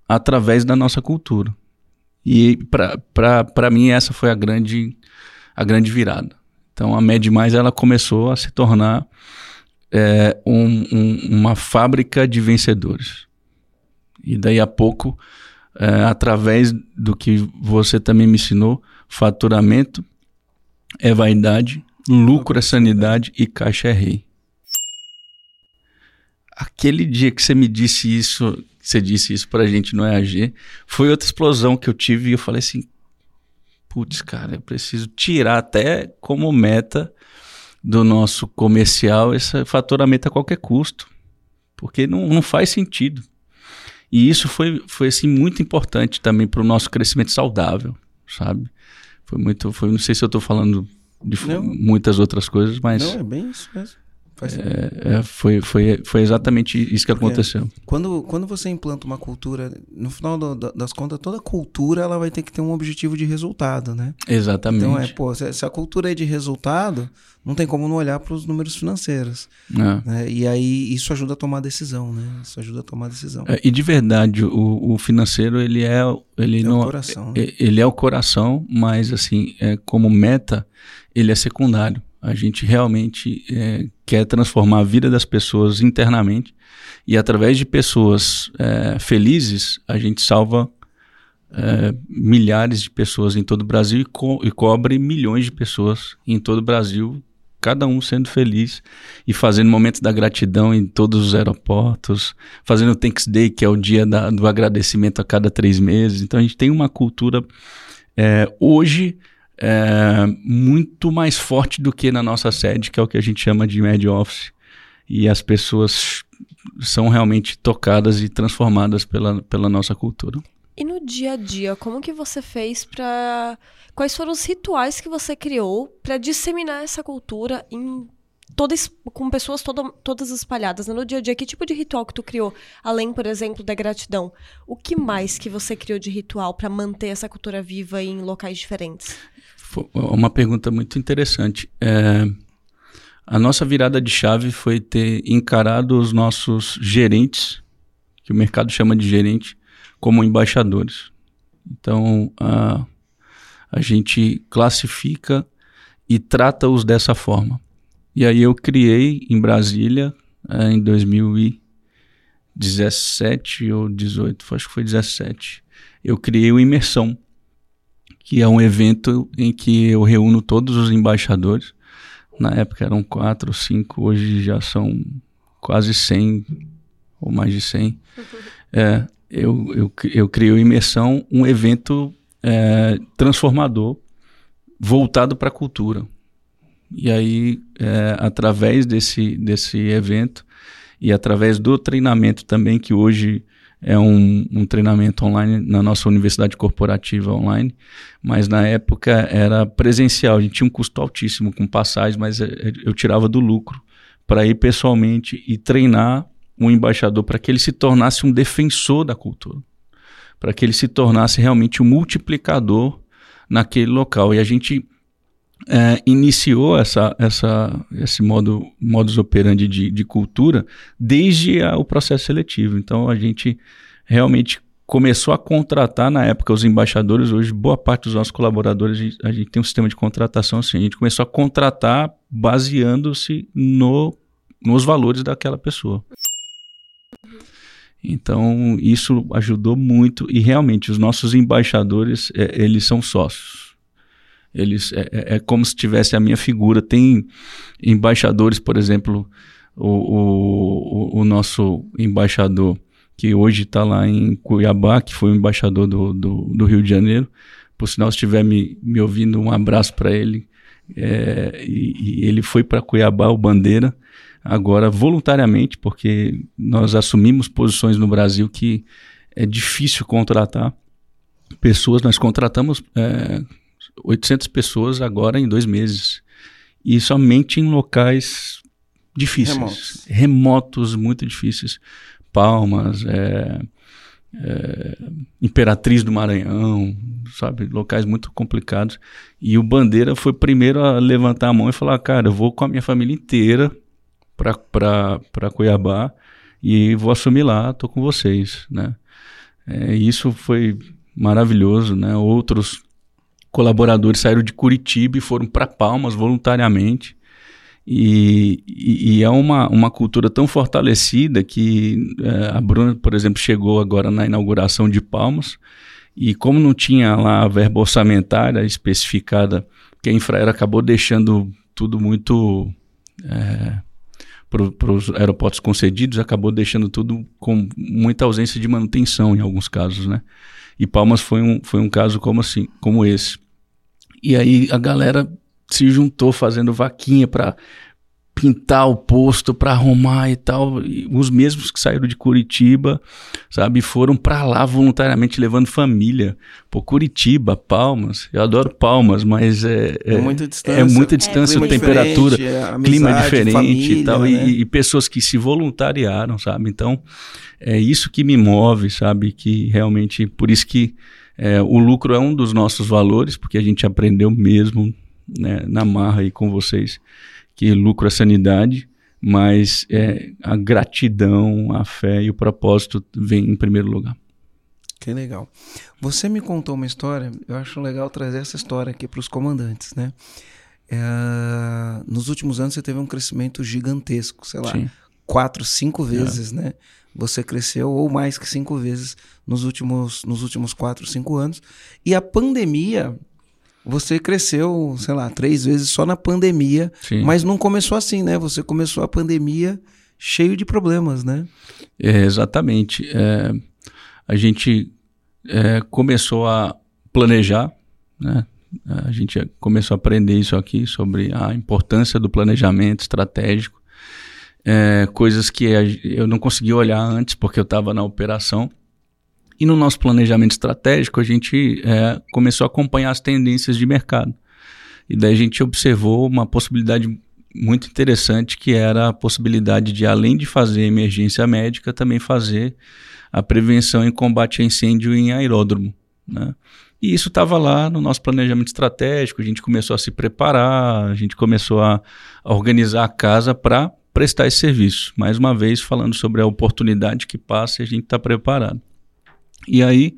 Speaker 1: através da nossa cultura. E para mim essa foi a grande, a grande virada. Então a Med Mais ela começou a se tornar é, um, um, uma fábrica de vencedores. E daí a pouco, é, através do que você também me ensinou, faturamento é vaidade, lucro é sanidade e caixa é rei. Aquele dia que você me disse isso, você disse isso pra gente no EAG, foi outra explosão que eu tive e eu falei assim, putz, cara, eu preciso tirar até como meta do nosso comercial esse faturamento a qualquer custo, porque não, não faz sentido. E isso foi, foi assim, muito importante também para o nosso crescimento saudável, sabe? Foi muito, foi, não sei se eu estou falando de não, muitas outras coisas, mas...
Speaker 3: Não, é bem isso mesmo.
Speaker 1: É, é, foi, foi, foi exatamente isso que aconteceu.
Speaker 3: Quando, quando você implanta uma cultura, no final do, das contas, toda cultura ela vai ter que ter um objetivo de resultado, né?
Speaker 1: Exatamente.
Speaker 3: Então é, pô, se, se a cultura é de resultado, não tem como não olhar para os números financeiros. É. Né? E aí isso ajuda a tomar decisão, né? Isso ajuda a tomar decisão.
Speaker 1: É, e de verdade, o, o financeiro ele é ele
Speaker 3: é
Speaker 1: não
Speaker 3: o coração. Né?
Speaker 1: Ele é o coração, mas assim, é, como meta, ele é secundário. A gente realmente é, quer transformar a vida das pessoas internamente e através de pessoas é, felizes a gente salva é, milhares de pessoas em todo o Brasil e, co e, cobre milhões de pessoas em todo o Brasil, cada um sendo feliz e fazendo momentos da gratidão em todos os aeroportos, fazendo o Thanks Day, que é o dia da, do agradecimento a cada três meses. Então a gente tem uma cultura é, hoje é, muito mais forte do que na nossa sede, que é o que a gente chama de Med Office. E as pessoas são realmente tocadas e transformadas pela, pela nossa cultura.
Speaker 2: E no dia a dia, como que você fez para quais foram os rituais que você criou para disseminar essa cultura em todas com pessoas todas espalhadas né? no dia a dia? Que tipo de ritual que tu criou, além, por exemplo, da gratidão? O que mais que você criou de ritual para manter essa cultura viva em locais diferentes?
Speaker 1: Uma pergunta muito interessante. É, a nossa virada de chave foi ter encarado os nossos gerentes, que o mercado chama de gerente, como embaixadores. Então, a, a gente classifica e trata-os dessa forma. E aí eu criei em Brasília, é, em 2017 ou 18, acho que foi 17, eu criei o Imersão, que é um evento em que eu reúno todos os embaixadores. Na época eram quatro, cinco, hoje já são quase cem ou mais de cem. É, eu, eu, eu criei Imersão, um evento é, transformador voltado para a cultura. E aí, é, através desse, desse evento e através do treinamento também, que hoje é um, um, treinamento online na nossa universidade corporativa online, mas na época era presencial. A gente tinha um custo altíssimo com passagens, mas é, é, eu tirava do lucro para ir pessoalmente e treinar um embaixador para que ele se tornasse um defensor da cultura, para que ele se tornasse realmente um multiplicador naquele local. E a gente é, iniciou essa, essa, esse modo, modus operandi de, de cultura desde a, o processo seletivo. Então a gente realmente começou a contratar na época os embaixadores. Hoje, boa parte dos nossos colaboradores, a gente, a gente tem um sistema de contratação assim. A gente começou a contratar baseando-se no, nos valores daquela pessoa. Então, isso ajudou muito e realmente os nossos embaixadores, é, eles são sócios. Eles, é, é, é, como se tivesse a minha figura. Tem embaixadores, por exemplo, o, o, o nosso embaixador, que hoje está lá em Cuiabá, que foi o embaixador do, do, do, Rio de Janeiro. Por sinal, se estiver me, me ouvindo, um abraço para ele. É, e, e ele foi para Cuiabá, o Bandeira, agora voluntariamente, porque nós assumimos posições no Brasil que é difícil contratar pessoas. Nós contratamos é, 800 pessoas agora em dois meses. E somente em locais difíceis. Remotos, remotos muito difíceis. Palmas, é, é, Imperatriz do Maranhão, sabe? Locais muito complicados. E o Bandeira foi primeiro a levantar a mão e falar: cara, eu vou com a minha família inteira para Cuiabá e vou assumir lá, tô com vocês, né? É, isso foi maravilhoso, né? Outros colaboradores saíram de Curitiba e foram para Palmas voluntariamente. E, e, e, é uma, uma cultura tão fortalecida que é, a Bruna, por exemplo, chegou agora na inauguração de Palmas e como não tinha lá a verba orçamentária especificada, que a Infraero acabou deixando tudo muito é, para os aeroportos concedidos, acabou deixando tudo com muita ausência de manutenção em alguns casos, né? E Palmas foi um, foi um caso como assim, como esse. E aí a galera se juntou fazendo vaquinha para pintar o posto para arrumar e tal. E os mesmos que saíram de Curitiba, sabe, foram para lá voluntariamente levando família. Pô, Curitiba, Palmas, eu adoro Palmas, mas é é, é muita distância, é muita distância, é, temperatura, é, amizade, clima diferente família, e tal, né? e, e, pessoas que se voluntariaram, sabe? Então é isso que me move, sabe? Que realmente por isso que é, o lucro é um dos nossos valores, porque a gente aprendeu mesmo né, na marra aí com vocês que lucro é sanidade, mas é, a gratidão, a fé e o propósito vem em primeiro lugar.
Speaker 3: Que legal. Você me contou uma história, eu acho legal trazer essa história aqui para os comandantes, né? É, nos últimos anos você teve um crescimento gigantesco, sei lá, Sim. quatro, cinco vezes, é. né? Você cresceu ou mais que cinco vezes nos últimos, nos últimos quatro, cinco anos. E a pandemia você cresceu, sei lá, três vezes só na pandemia, Sim. mas não começou assim, né? Você começou a pandemia cheio de problemas, né?
Speaker 1: É, exatamente. É, a gente é, começou a planejar, né? A gente começou a aprender isso aqui sobre a importância do planejamento estratégico, é, coisas que eu não conseguia olhar antes porque eu estava na operação. E no nosso planejamento estratégico, a gente é, começou a acompanhar as tendências de mercado. E daí a gente observou uma possibilidade muito interessante, que era a possibilidade de, além de fazer emergência médica, também fazer a prevenção e combate a incêndio em aeródromo. Né? E isso estava lá no nosso planejamento estratégico, a gente começou a se preparar, a gente começou a, a organizar a casa para prestar esse serviço. Mais uma vez, falando sobre a oportunidade que passa e a gente está preparado. E aí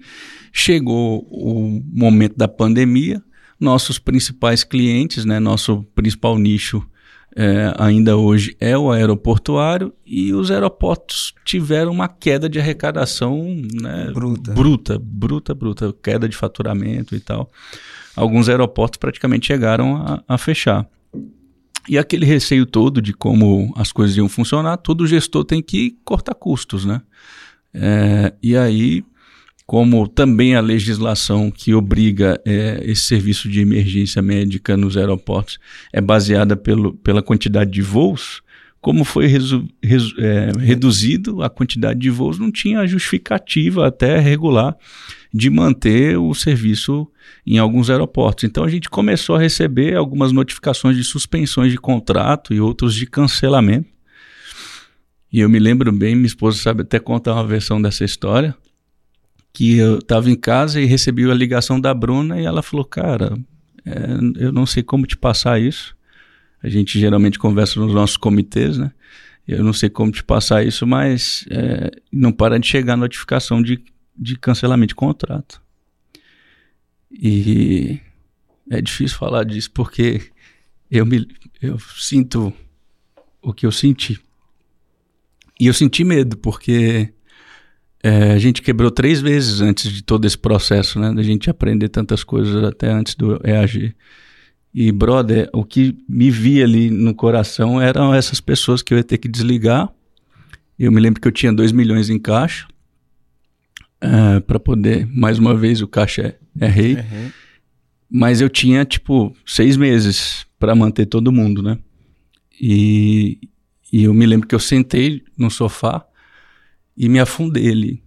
Speaker 1: chegou o momento da pandemia, nossos principais clientes, né, nosso principal nicho é, ainda hoje é o aeroportuário e os aeroportos tiveram uma queda de arrecadação né, bruta. bruta, bruta, bruta, queda de faturamento e tal. Alguns aeroportos praticamente chegaram a, a fechar. E aquele receio todo de como as coisas iam funcionar, todo gestor tem que cortar custos, né? É, e aí como também a legislação que obriga é, esse serviço de emergência médica nos aeroportos é baseada pelo, pela quantidade de voos, como foi resu, resu, é, reduzido a quantidade de voos, não tinha justificativa até regular de manter o serviço em alguns aeroportos. Então a gente começou a receber algumas notificações de suspensões de contrato e outros de cancelamento. E eu me lembro bem, minha esposa sabe até contar uma versão dessa história que eu estava em casa e recebi a ligação da Bruna e ela falou, cara, É, eu não sei como te passar isso. A gente geralmente conversa nos nossos comitês, né? Eu não sei como te passar isso, mas é, não para de chegar a notificação de, de cancelamento de contrato. E é difícil falar disso porque eu, me, eu sinto o que eu senti. E eu senti medo, porque é, a gente quebrou três vezes antes de todo esse processo, né? Da gente aprender tantas coisas até antes do EAG. E, brother, o que me via ali no coração eram essas pessoas que eu ia ter que desligar. Eu me lembro que eu tinha 2 milhões em caixa. É, para poder, mais uma vez, o caixa é, é rei. É rei. Mas eu tinha, tipo, seis meses para manter todo mundo, né? E, e eu me lembro que eu sentei no sofá e me afundei ali.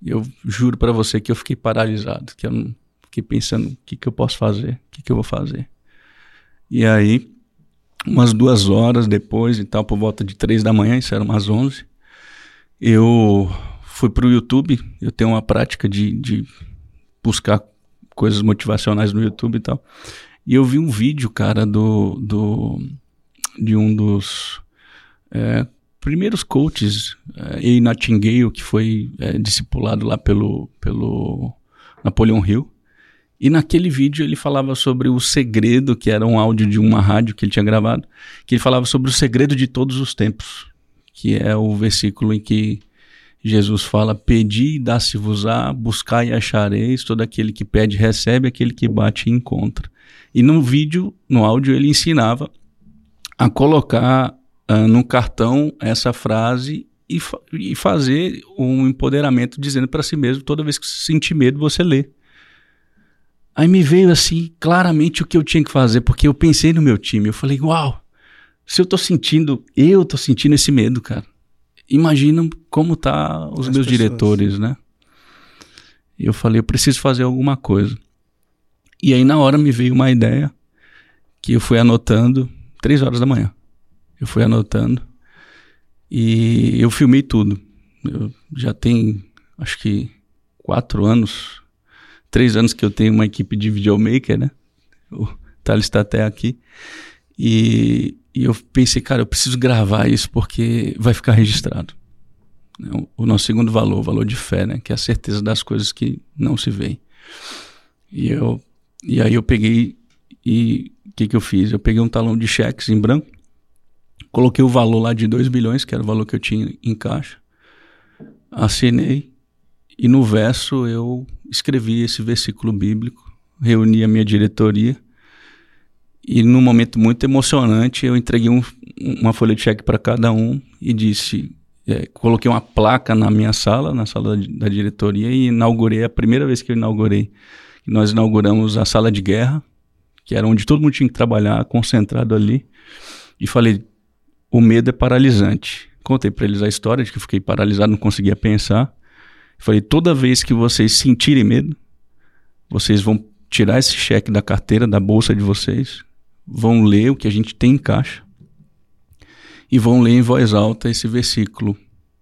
Speaker 1: Eu juro para você que eu fiquei paralisado, que eu não fiquei pensando o que, que eu posso fazer, o que, que eu vou fazer. E aí, umas duas horas depois e tal, por volta de três da manhã, isso era umas onze, eu fui pro YouTube. Eu tenho uma prática de, de buscar coisas motivacionais no YouTube e tal. E eu vi um vídeo, cara, do, do de um dos é, primeiros coaches, é, E. Nightingale, que foi é, discipulado lá pelo, pelo Napoleon Hill. E naquele vídeo ele falava sobre o segredo, que era um áudio de uma rádio que ele tinha gravado, que ele falava sobre o segredo de todos os tempos, que é o versículo em que Jesus fala: Pedi e dá-se-vos-á, buscai e achareis, todo aquele que pede recebe, aquele que bate encontra. E no vídeo, no áudio, ele ensinava a colocar uh, no cartão essa frase e, fa e fazer um empoderamento dizendo para si mesmo: toda vez que sentir medo, você lê. Aí me veio assim claramente o que eu tinha que fazer, porque eu pensei no meu time. Eu falei, uau, se eu tô sentindo, eu tô sentindo esse medo, cara. Imagina como tá os As meus pessoas. diretores, né? Eu falei, eu preciso fazer alguma coisa. E aí na hora me veio uma ideia que eu fui anotando, três horas da manhã. Eu fui anotando e eu filmei tudo. Eu já tenho, acho que quatro anos três anos que eu tenho uma equipe de videomaker, né? O Thales está até aqui. E, e, eu pensei, cara, eu preciso gravar isso porque vai ficar registrado. O, o nosso segundo valor, o valor de fé, né? Que é a certeza das coisas que não se veem. E, eu, e aí eu peguei e o que, que eu fiz? Eu peguei um talão de cheques em branco, coloquei o valor lá de 2 bilhões, que era o valor que eu tinha em caixa, assinei. E no verso eu escrevi esse versículo bíblico, reuni a minha diretoria. E num momento muito emocionante eu entreguei um, uma folha de cheque para cada um e disse, é, coloquei uma placa na minha sala, na sala da, da, diretoria e inaugurei, a primeira vez que eu inaugurei, nós inauguramos a sala de guerra, que era onde todo mundo tinha que trabalhar, concentrado ali, e falei, o medo é paralisante. Contei para eles a história de que eu fiquei paralisado, não conseguia pensar. Falei, toda vez que vocês sentirem medo, vocês vão tirar esse cheque da carteira, da bolsa de vocês, vão ler o que a gente tem em caixa e vão ler em voz alta esse versículo.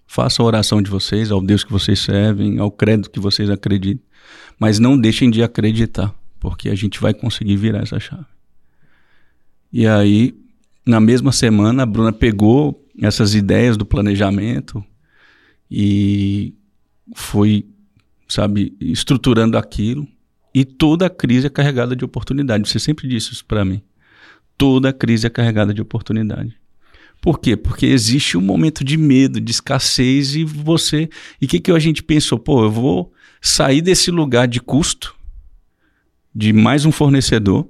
Speaker 1: Façam a oração de vocês, ao Deus que vocês servem, ao credo que vocês acreditam, mas não deixem de acreditar, porque a gente vai conseguir virar essa chave. E aí, na mesma semana, a Bruna pegou essas ideias do planejamento e foi, sabe, estruturando aquilo. E toda crise é carregada de oportunidade. Você sempre disse isso para mim. Toda crise é carregada de oportunidade. Por quê? Porque existe um momento de medo, de escassez e você. E o que, que a gente pensou? Pô, eu vou sair desse lugar de custo, de mais um fornecedor,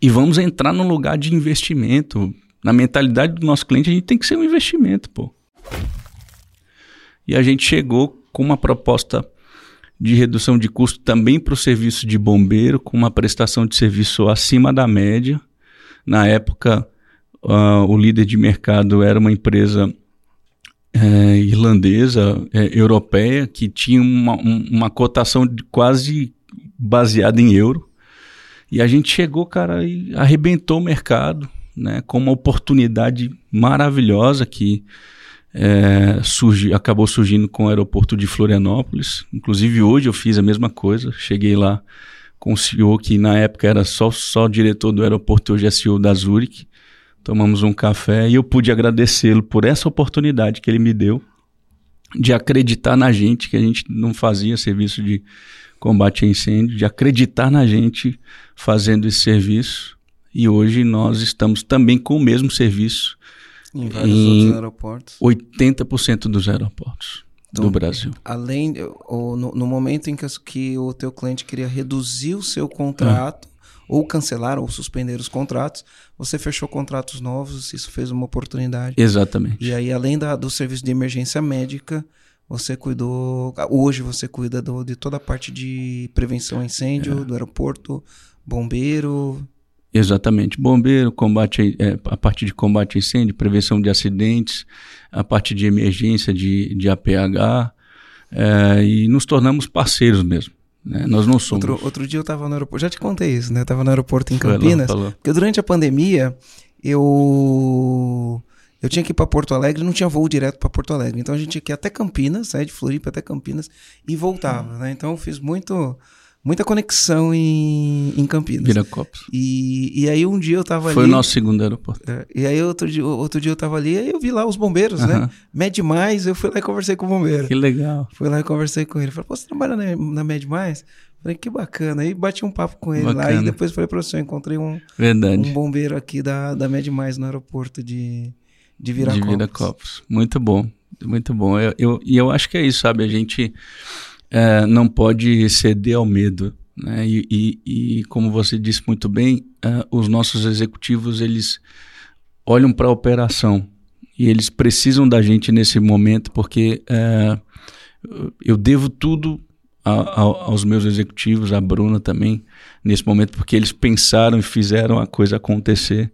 Speaker 1: e vamos entrar num lugar de investimento. Na mentalidade do nosso cliente, a gente tem que ser um investimento, pô. E a gente chegou com uma proposta de redução de custo também para o serviço de bombeiro, com uma prestação de serviço acima da média. Na época, uh, o líder de mercado era uma empresa é, irlandesa, é, europeia, que tinha uma, uma cotação de quase baseada em euro. E a gente chegou, cara, e arrebentou o mercado, né, com uma oportunidade maravilhosa que é, surgi, acabou surgindo com o aeroporto de Florianópolis. Inclusive hoje eu fiz a mesma coisa. Cheguei lá com o CEO que na época era só, só diretor do aeroporto, hoje é CEO da Zurich. Tomamos um café e eu pude agradecê-lo por essa oportunidade que ele me deu de acreditar na gente, que a gente não fazia serviço de combate a incêndio, de acreditar na gente fazendo esse serviço. E hoje nós estamos também com o mesmo serviço
Speaker 3: em vários em outros aeroportos.
Speaker 1: 80% dos aeroportos então, do Brasil.
Speaker 3: Além, ou no, no, momento em que, que o teu cliente queria reduzir o seu contrato, é. ou cancelar ou suspender os contratos, você fechou contratos novos, isso fez uma oportunidade.
Speaker 1: Exatamente.
Speaker 3: E aí, além da, do serviço de emergência médica, você cuidou. Hoje você cuida do, de toda a parte de prevenção a incêndio, é. do aeroporto, bombeiro.
Speaker 1: Exatamente. Bombeiro, combate, é, a parte de combate a incêndio, prevenção de acidentes, a parte de emergência de, de APH, é, e nos tornamos parceiros mesmo. Né? Nós não somos.
Speaker 3: Outro, outro dia eu estava no aeroporto, já te contei isso, né? Eu estava no aeroporto em Campinas, falou, porque durante a pandemia eu eu tinha que ir para Porto Alegre, não tinha voo direto para Porto Alegre. Então a gente tinha que ir até Campinas, sair de Floripa até Campinas e voltava, né? Então eu fiz muito muita conexão em, em Campinas.
Speaker 1: Viracopos.
Speaker 3: E, e aí um dia eu tava
Speaker 1: Foi
Speaker 3: ali...
Speaker 1: Foi o nosso segundo aeroporto.
Speaker 3: É, e aí outro dia, outro dia eu tava ali e eu vi lá os bombeiros, né? Med Mais, eu fui lá e conversei com o bombeiro.
Speaker 1: Que legal.
Speaker 3: Fui lá e conversei com ele. Falei, pô, você trabalha na, na Med Mais? Falei, que bacana. Aí bati um papo com ele bacana. lá e depois falei você, eu encontrei um,
Speaker 1: Verdade.
Speaker 3: um bombeiro aqui da, da Med Mais no aeroporto de, de Viracopos.
Speaker 1: De Viracopos. Muito bom, muito bom. Eu, eu, e eu acho que é isso, sabe? A gente é, não pode ceder ao medo. Né? E, e, e, como você disse muito bem, uh, os nossos executivos eles olham para a operação e eles precisam da gente nesse momento porque uh, eu devo tudo a, a, aos meus executivos, a Bruna também nesse momento porque eles pensaram e fizeram a coisa acontecer,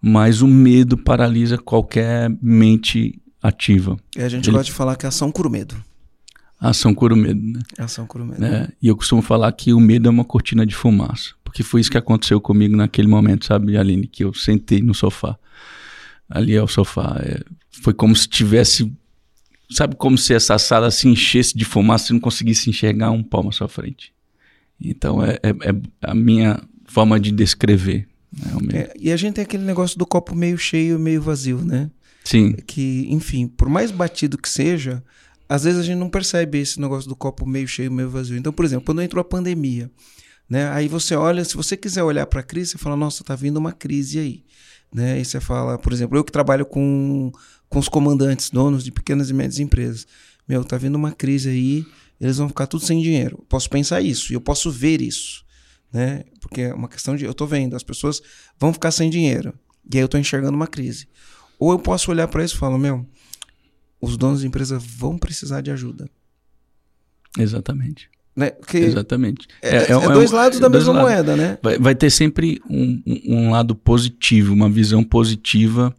Speaker 1: mas o medo paralisa qualquer mente ativa.
Speaker 3: E a gente Ele... gosta de falar que a ação cura o medo.
Speaker 1: Ação cura o medo, né?
Speaker 3: A ação cura o medo.
Speaker 1: É, e eu costumo falar que o medo é uma cortina de fumaça. Porque foi isso que aconteceu comigo naquele momento, sabe, Aline? Que eu sentei no sofá. Ali é o sofá. É, foi como se tivesse. Sabe como se essa sala se enchesse de fumaça e não conseguisse enxergar um palmo à sua frente? Então é, é, é a minha forma de descrever.
Speaker 3: Né, é, e a gente tem aquele negócio do copo meio cheio meio vazio, né?
Speaker 1: Sim.
Speaker 3: Que, enfim, por mais batido que seja, às vezes a gente não percebe esse negócio do copo meio cheio, meio vazio. Então, por exemplo, quando entrou a pandemia, né? Aí você olha, se você quiser olhar para a crise, você fala, nossa, tá vindo uma crise aí, né? E você fala, por exemplo, eu que trabalho com, com os comandantes, donos de pequenas e médias empresas, meu, tá vindo uma crise aí, eles vão ficar tudo sem dinheiro. Eu posso pensar isso, e eu posso ver isso, né? Porque é uma questão de, eu tô vendo, as pessoas vão ficar sem dinheiro, e aí eu tô enxergando uma crise. Ou eu posso olhar para isso e falar, meu, os donos de empresa vão precisar de ajuda.
Speaker 1: Exatamente.
Speaker 3: Né?
Speaker 1: Exatamente.
Speaker 3: É, é, é, é dois lados da mesma lados. moeda, né?
Speaker 1: Vai, vai ter sempre um, um, lado positivo, uma visão positiva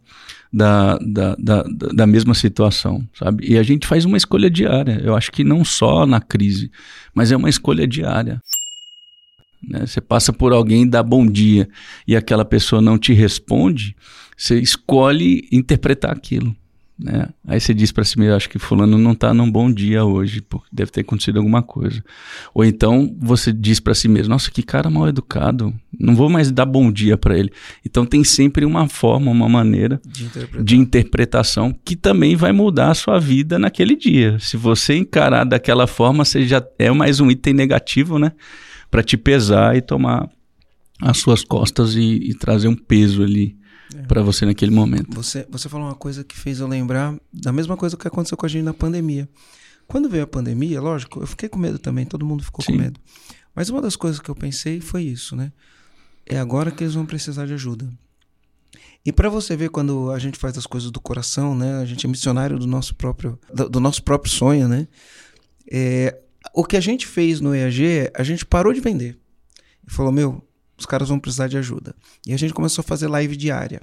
Speaker 1: da, da, da, da mesma situação, sabe? E a gente faz uma escolha diária. Eu acho que não só na crise, mas é uma escolha diária. Né? Você passa por alguém, dá bom dia, e aquela pessoa não te responde, você escolhe interpretar aquilo. Né? Aí você diz para si mesmo, acho que fulano não está num bom dia hoje, porque deve ter acontecido alguma coisa. Ou então você diz para si mesmo, nossa, que cara mal educado, não vou mais dar bom dia para ele. Então tem sempre uma forma, uma maneira de, de, interpretação que também vai mudar a sua vida naquele dia. Se você encarar daquela forma, você já é mais um item negativo, né? Para te pesar e tomar as suas costas e, e trazer um peso ali é. para você naquele momento.
Speaker 3: Você, você falou uma coisa que fez eu lembrar da mesma coisa que aconteceu com a gente na pandemia. Quando veio a pandemia, lógico, eu fiquei com medo também, todo mundo ficou Sim. com medo. Mas uma das coisas que eu pensei foi isso, né? É agora que eles vão precisar de ajuda. E para você ver quando a gente faz as coisas do coração, né? A gente é missionário do nosso próprio, do, do nosso próprio sonho, né? É, o que a gente fez no EAG, a gente parou de vender. E falou, meu, os caras vão precisar de ajuda. E a gente começou a fazer live diária.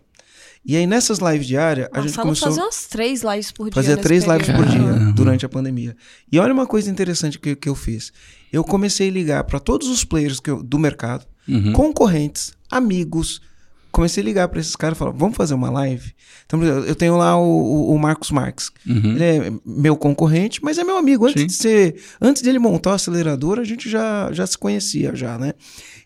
Speaker 3: E aí nessas lives diárias, a gente começou
Speaker 2: a fazer umas três lives por dia.
Speaker 3: Fazer três lives por dia durante a pandemia. E olha uma coisa interessante que, que eu fiz. Eu comecei a ligar para todos os players eu, do mercado, uhum. concorrentes, amigos, comecei a ligar para esses caras e falar, vamos fazer uma live? Então, eu tenho lá o, o Marcos Marques. Uhum. Ele é meu concorrente, mas é meu amigo. Antes Sim. de ser. Antes de ele montar a aceleradora, a gente já, já se conhecia, já, né?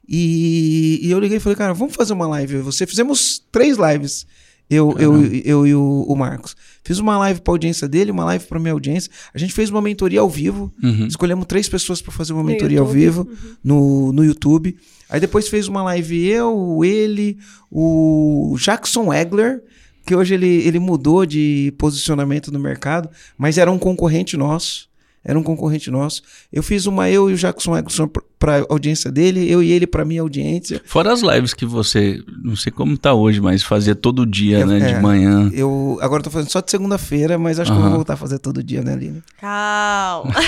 Speaker 3: E, e eu liguei e falei, cara, vamos fazer uma live. Você fizemos três lives. Eu, eu, eu e o, o, Marcos. Fiz uma live para audiência dele, uma live para minha audiência. A gente fez uma mentoria ao vivo. Uhum. Escolhemos três pessoas para fazer uma mentoria ao vivo uhum. no, no YouTube. Aí depois fez uma live eu, ele, o Jackson Egler, que hoje ele, ele mudou de posicionamento no mercado, mas era um concorrente nosso era um concorrente nosso. Eu fiz uma eu e o Jackson Eggleston para audiência dele, eu e ele para minha audiência.
Speaker 1: Fora as lives que você, não sei como tá hoje, mas fazia todo dia, eu, né, é, de manhã.
Speaker 3: Eu agora tô fazendo só de segunda-feira, mas acho uhum. que eu vou voltar a fazer todo dia, né, Aline?
Speaker 2: Calma.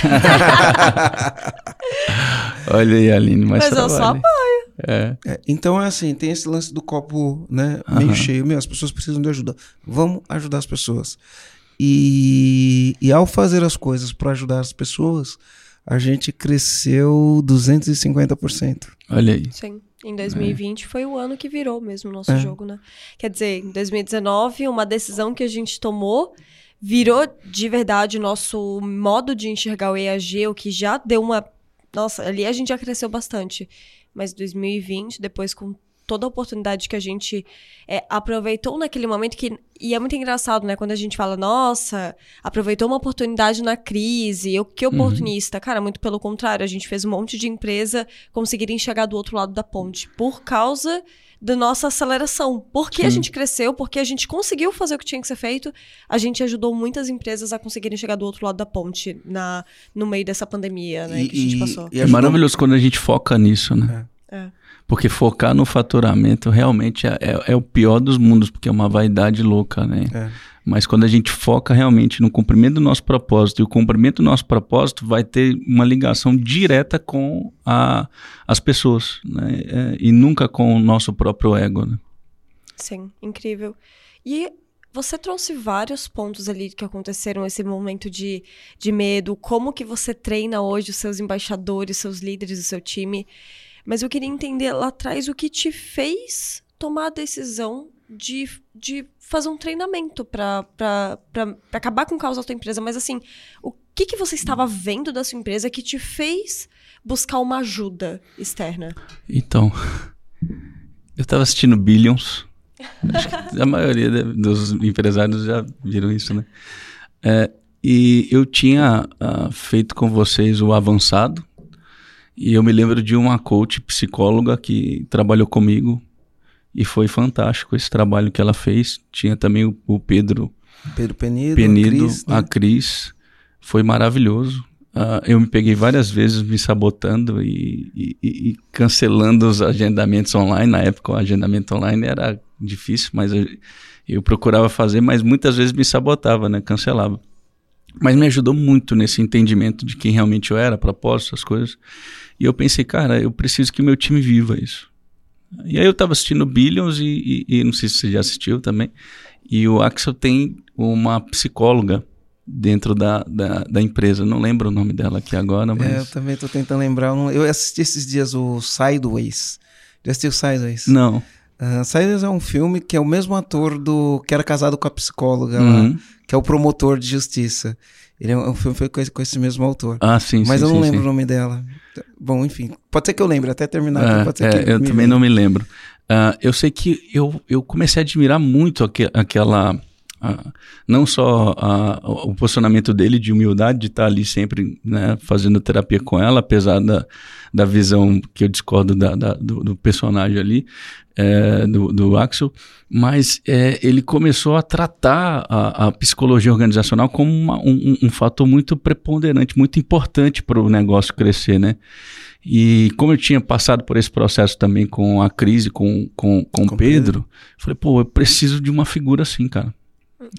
Speaker 1: Olha aí, Aline, mas, mas
Speaker 2: eu só apoio.
Speaker 3: É. é. então é assim, tem esse lance do copo, né, meio uhum. cheio. Meu, as pessoas precisam de ajuda. Vamos ajudar as pessoas. E, e ao fazer as coisas para ajudar as pessoas, a gente cresceu 250%.
Speaker 1: Olha aí.
Speaker 2: Sim. Em 2020 é. foi o ano que virou mesmo o nosso é. jogo, né? Quer dizer, em 2019, uma decisão que a gente tomou virou de verdade o nosso modo de enxergar o EAG, o que já deu uma. Nossa, ali a gente já cresceu bastante. Mas 2020, depois com toda a oportunidade que a gente é, aproveitou naquele momento que e é muito engraçado, né? Quando a gente fala, nossa, aproveitou uma oportunidade na crise, eu que uhum. oportunista. Uhum. Cara, muito pelo contrário, a gente fez um monte de empresa conseguirem chegar do outro lado da ponte por causa da nossa aceleração. Porque Sim. a gente cresceu, porque a gente conseguiu fazer o que tinha que ser feito, a gente ajudou muitas empresas a conseguirem chegar do outro lado da ponte na, no meio dessa pandemia, né? E, que a gente passou.
Speaker 1: E, e é maravilhoso quando a gente foca nisso, né? É. é. Porque focar no faturamento realmente é, é, é, o pior dos mundos, porque é uma vaidade louca, né? É. Mas quando a gente foca realmente no cumprimento do nosso propósito, e o cumprimento do nosso propósito vai ter uma ligação direta com a, as pessoas, né? É, e nunca com o nosso próprio ego, né?
Speaker 2: Sim, incrível. E você trouxe vários pontos ali que aconteceram esse momento de, de medo, como que você treina hoje os seus embaixadores, seus líderes, o seu time. Mas eu queria entender lá atrás o que te fez tomar a decisão de, de fazer um treinamento para acabar com o caos da tua empresa. Mas assim, o que, que você estava vendo da sua empresa que te fez buscar uma ajuda externa?
Speaker 1: Então, eu estava assistindo Billions. Acho que a maioria dos empresários já viram isso, né? É, e eu tinha uh, feito com vocês o avançado, e eu me lembro de uma coach psicóloga que trabalhou comigo e foi fantástico esse trabalho que ela fez. Tinha também o, o Pedro,
Speaker 3: Pedro Penido,
Speaker 1: Penido a, Cris, né? a Cris. Foi maravilhoso. Uh, eu me peguei várias vezes me sabotando e, e, e, cancelando os agendamentos online. Na época, o agendamento online era difícil, mas eu, eu procurava fazer, mas muitas vezes me sabotava, né? Cancelava. Mas me ajudou muito nesse entendimento de quem realmente eu era, propósito, as coisas. E eu pensei, cara, eu preciso que meu time viva isso. E aí eu estava assistindo Billions e, e, e, não sei se você já assistiu também. E o Axel tem uma psicóloga dentro da, da, da empresa. Não lembro o nome dela aqui agora, mas...
Speaker 3: É, eu também estou tentando lembrar. Eu assisti esses dias o Sideways. Já assistiu Sideways?
Speaker 1: Não.
Speaker 3: Uh, Sideways é um filme que é o mesmo ator do que era casado com a psicóloga uhum. lá, que é o promotor de justiça. Ele é um filme feito com esse mesmo autor.
Speaker 1: Ah, sim,
Speaker 3: Mas
Speaker 1: sim,
Speaker 3: eu não
Speaker 1: sim,
Speaker 3: lembro
Speaker 1: sim.
Speaker 3: o nome dela. Bom, enfim. Pode ser que eu lembre, até terminar
Speaker 1: aqui,
Speaker 3: é, pode ser
Speaker 1: é,
Speaker 3: que
Speaker 1: eu também não me lembro. Uh, eu sei que eu, eu comecei a admirar muito aqu aquela. Uh, não só uh, o posicionamento dele de humildade, de estar ali sempre né, fazendo terapia com ela, apesar da, da visão que eu discordo da, da do, do, personagem ali, é, do, do Axel, mas é, ele começou a tratar a, a psicologia organizacional como uma, um, um, fator muito preponderante, muito importante para o negócio crescer, né? E como eu tinha passado por esse processo também com a crise com, com, com, com Pedro, Pedro, falei, pô, eu preciso de uma figura assim, cara.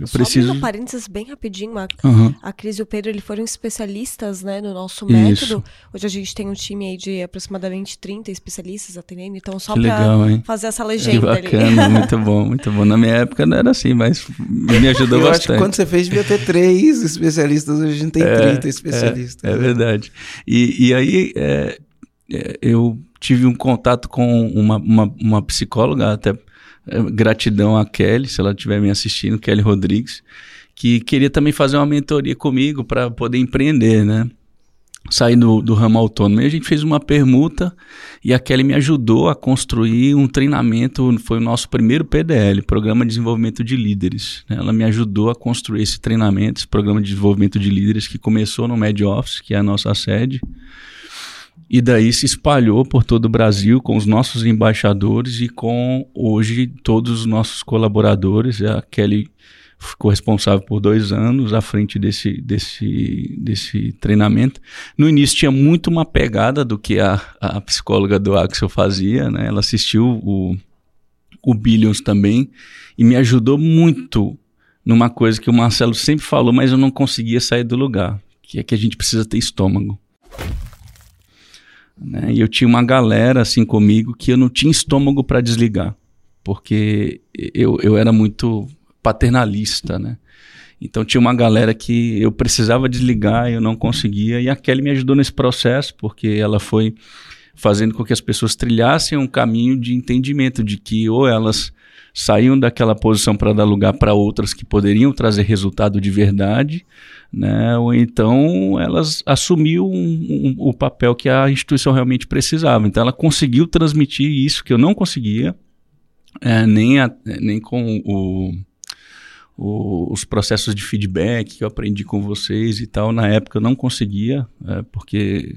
Speaker 1: Eu Só preciso.
Speaker 2: Só parênteses bem rapidinho, a, uhum. a Cris e o Pedro eles foram especialistas né, no nosso método. Isso. Hoje a gente tem um time aí de aproximadamente 30 especialistas atendendo, então só para fazer essa legenda.
Speaker 1: Que bacana, ali. muito bom, muito bom. Na minha época não era assim, mas me ajudou Eu bastante. Acho que
Speaker 3: quando você fez devia ter três especialistas, hoje a gente tem é, 30 especialistas.
Speaker 1: É, é verdade. E, e aí é, é, eu tive um contato com uma, uma, uma psicóloga, até É, gratidão a Kelly, se ela estiver me assistindo, Kelly Rodrigues, que queria também fazer uma mentoria comigo para poder empreender, né? sair do, do ramo autônomo. E a gente fez uma permuta e a Kelly me ajudou a construir um treinamento, foi o nosso primeiro PDL, Programa de Desenvolvimento de Líderes. Né? Ela me ajudou a construir esse treinamento, esse Programa de Desenvolvimento de Líderes que começou no Med Office, que é a nossa sede, e daí se espalhou por todo o Brasil com os nossos embaixadores e com hoje todos os nossos colaboradores. A Kelly ficou responsável por dois anos à frente desse, desse, desse treinamento. No início tinha muito uma pegada do que a, a psicóloga do Axel fazia, né? Ela assistiu o, o Billions também e me ajudou muito numa coisa que o Marcelo sempre falou, mas eu não conseguia sair do lugar, que é que a gente precisa ter estômago. Né? E eu tinha uma galera assim comigo que eu não tinha estômago para desligar, porque eu, eu era muito paternalista, né? Então tinha uma galera que eu precisava desligar eu não conseguia. E a Kelly me ajudou nesse processo, porque ela foi fazendo com que as pessoas trilhassem um caminho de entendimento de que ou elas saíam daquela posição para dar lugar para outras que poderiam trazer resultado de verdade, né? ou então elas assumiam um, um, o papel que a instituição realmente precisava. Então ela conseguiu transmitir isso que eu não conseguia, é, nem, a, nem com o o, os processos de feedback que eu aprendi com vocês e tal. Na época eu não conseguia, é, porque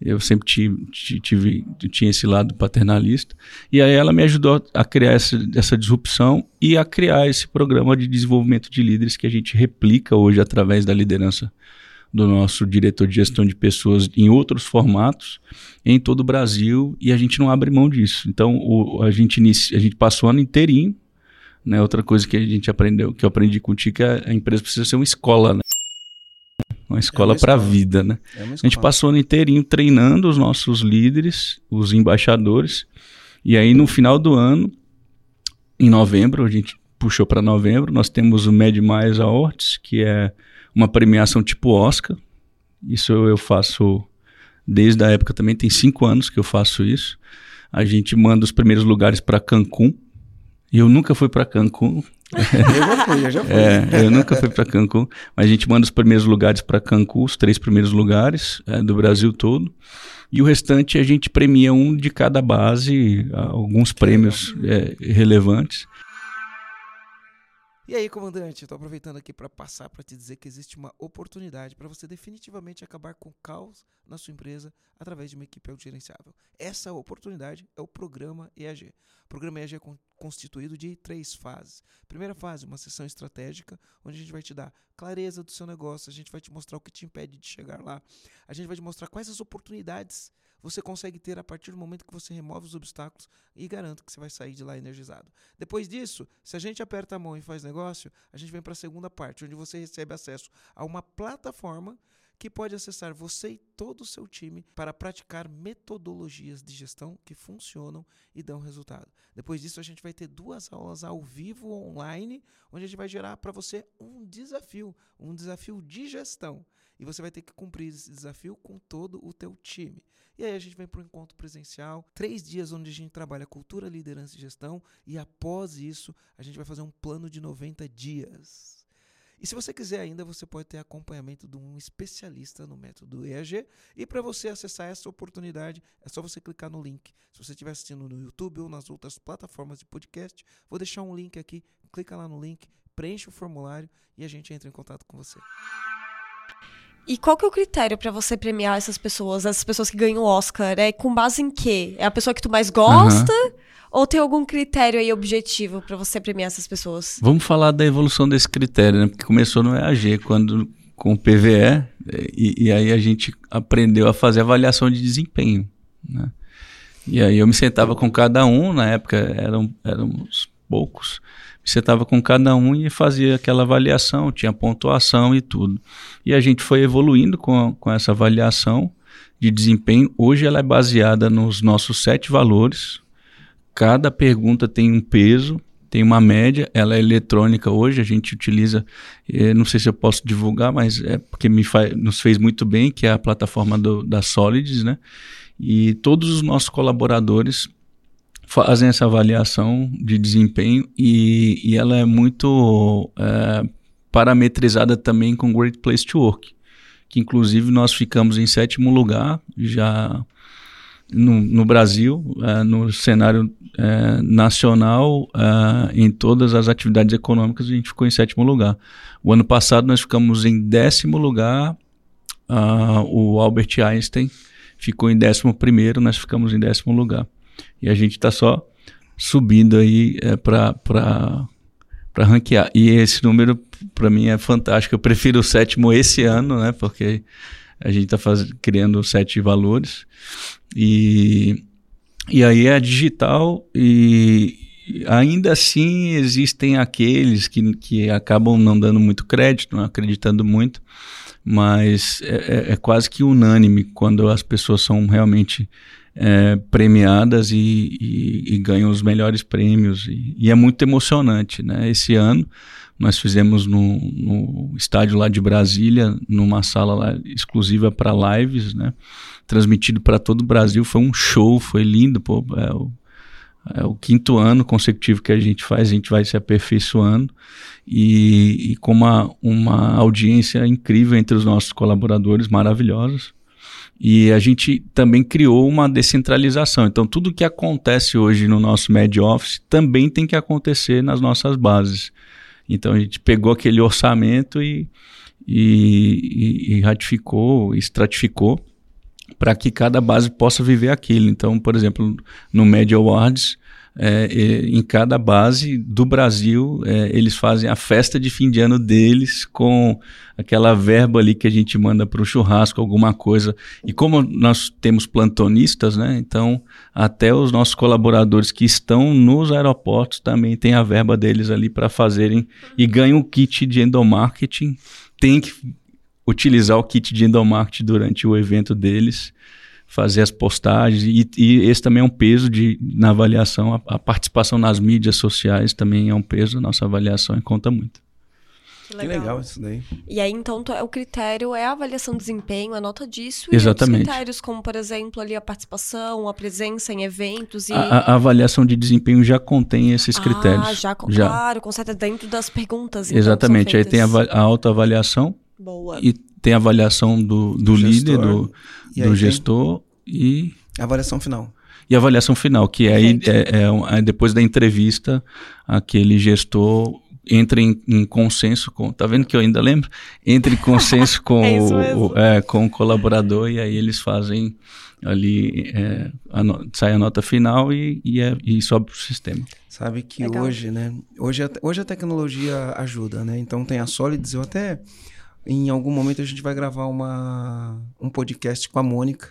Speaker 1: eu sempre tive, tive, tinha esse lado paternalista. E aí ela me ajudou a criar essa, essa disrupção e a criar esse programa de desenvolvimento de líderes que a gente replica hoje através da liderança do nosso diretor de gestão de pessoas em outros formatos em todo o Brasil e a gente não abre mão disso. Então o, a, gente inicia, a gente passou o ano inteirinho né? Outra coisa que a gente aprendeu, que eu aprendi contigo, é que a empresa precisa ser uma escola, né? Uma escola é para a vida, né? É a gente passou o ano inteirinho treinando os nossos líderes, os embaixadores, e aí no final do ano, em novembro, a gente puxou para novembro, nós temos o Med Mais Awards, que é uma premiação tipo Oscar. Isso eu faço desde a época também, tem cinco anos que eu faço isso. A gente manda os primeiros lugares para Cancún, e eu nunca fui para Cancún.
Speaker 3: Eu já fui, eu já fui.
Speaker 1: É, eu nunca fui para Cancún, mas a gente manda os primeiros lugares para Cancún, os três primeiros lugares é, do Brasil todo. E o restante a gente premia um de cada base, alguns prêmios é, relevantes.
Speaker 3: E aí, comandante, tô aproveitando aqui para passar para te dizer que existe uma oportunidade para você definitivamente acabar com o caos na sua empresa através de uma equipe autogerenciável. Essa oportunidade é o programa EAG. O programa EAG é constituído de três fases. Primeira fase, uma sessão estratégica, onde a gente vai te dar clareza do seu negócio, a gente vai te mostrar o que te impede de chegar lá, a gente vai te mostrar quais as oportunidades você consegue ter a partir do momento que você remove os obstáculos e garanto que você vai sair de lá energizado. Depois disso, se a gente aperta a mão e faz negócio, a gente vem para a segunda parte, onde você recebe acesso a uma plataforma que pode acessar você e todo o seu time para praticar metodologias de gestão que funcionam e dão resultado. Depois disso, a gente vai ter duas aulas ao vivo online, onde a gente vai gerar para você um desafio, um desafio de gestão. E você vai ter que cumprir esse desafio com todo o teu time. E aí a gente vem para o encontro presencial, três dias onde a gente trabalha cultura, liderança e gestão, e após isso a gente vai fazer um plano de 90 dias. E se você quiser ainda, você pode ter acompanhamento de um especialista no método EAG. E para você acessar essa oportunidade, é só você clicar no link. Se você estiver assistindo no YouTube ou nas outras plataformas de podcast, vou deixar um link aqui. Clica lá no link, preenche o formulário e a gente entra em contato com você.
Speaker 2: E qual que é o critério para você premiar essas pessoas, essas pessoas que ganham o Oscar? É com base em quê? É a pessoa que tu mais gosta? Uhum. Ou tem algum critério aí objetivo para você premiar essas pessoas?
Speaker 1: Vamos falar da evolução desse critério, né? Porque começou no EAG, quando com o PVE, e, e aí a gente aprendeu a fazer avaliação de desempenho, né? E aí eu me sentava com cada um, na época eram, éramos poucos, você estava com cada um e fazia aquela avaliação, tinha pontuação e tudo. E a gente foi evoluindo com, com essa avaliação de desempenho. Hoje ela é baseada nos nossos sete valores. Cada pergunta tem um peso, tem uma média, ela é eletrônica hoje, a gente utiliza, eh, não sei se eu posso divulgar, mas é porque me nos fez muito bem, que é a plataforma do, da Solids, né? E todos os nossos colaboradores fazem essa avaliação de desempenho e, e ela é muito é, parametrizada também com Great Place to Work, que inclusive nós ficamos em sétimo lugar já no, no Brasil, é, no cenário é, nacional, é, em todas as atividades econômicas, a gente ficou em sétimo lugar. O ano passado nós ficamos em décimo lugar, uh, o Albert Einstein ficou em décimo primeiro, nós ficamos em décimo lugar. E a gente está só subindo aí é, para ranquear. E esse número, para mim, é fantástico. Eu prefiro o sétimo esse ano, né? Porque a gente está criando sete valores. E, e aí é digital e ainda assim existem aqueles que, que acabam não dando muito crédito, não acreditando muito, mas é, é, é quase que unânime quando as pessoas são realmente é, premiadas e, e, e, ganham os melhores prêmios. E, e, é muito emocionante. Né? Esse ano nós fizemos no, no estádio lá de Brasília, numa sala lá exclusiva para lives, né? transmitido para todo o Brasil. Foi um show, foi lindo. Pô, é, o, é o quinto ano consecutivo que a gente faz, a gente vai se aperfeiçoando e, e com uma, uma audiência incrível entre os nossos colaboradores, maravilhosos. E a gente também criou uma descentralização. Então, tudo que acontece hoje no nosso Med Office também tem que acontecer nas nossas bases. Então, a gente pegou aquele orçamento e, e, e ratificou, estratificou para que cada base possa viver aquilo. Então, por exemplo, no Med Awards, é, em cada base do Brasil, é, eles fazem a festa de fim de ano deles com aquela verba ali que a gente manda para o churrasco, alguma coisa. E como nós temos plantonistas, né? Então, até os nossos colaboradores que estão nos aeroportos também têm a verba deles ali para fazerem e ganham o kit de endomarketing. Tem que utilizar o kit de endomarketing durante o evento deles fazer as postagens e, e, esse também é um peso de, na avaliação, a, a, participação nas mídias sociais também é um peso, nossa avaliação e conta muito.
Speaker 3: Que legal. que legal. isso daí.
Speaker 2: E aí, então, o critério é a avaliação de desempenho, a nota disso.
Speaker 1: Exatamente.
Speaker 2: E critérios, como, por exemplo, ali a participação, a presença em eventos e...
Speaker 1: A, a avaliação de desempenho já contém esses critérios.
Speaker 2: Ah, já, já. claro, com certeza dentro das perguntas. Então,
Speaker 1: Exatamente. Aí tem a, a autoavaliação.
Speaker 2: Boa.
Speaker 1: E tem a avaliação do, do, do líder, do, do gestor e.
Speaker 3: A avaliação final.
Speaker 1: E avaliação final, que aí é, é, é, depois da entrevista, aquele gestor entra em, em, consenso com. Tá vendo que eu ainda lembro? Entra em consenso com, é o, o, é, com o colaborador e aí eles fazem ali. É, a no, sai a nota final e, e, é, e sobe para o sistema.
Speaker 3: Sabe que Legal. hoje, né? Hoje a, hoje a tecnologia ajuda, né? Então tem a Solids, eu até em algum momento a gente vai gravar uma, um podcast com a Mônica,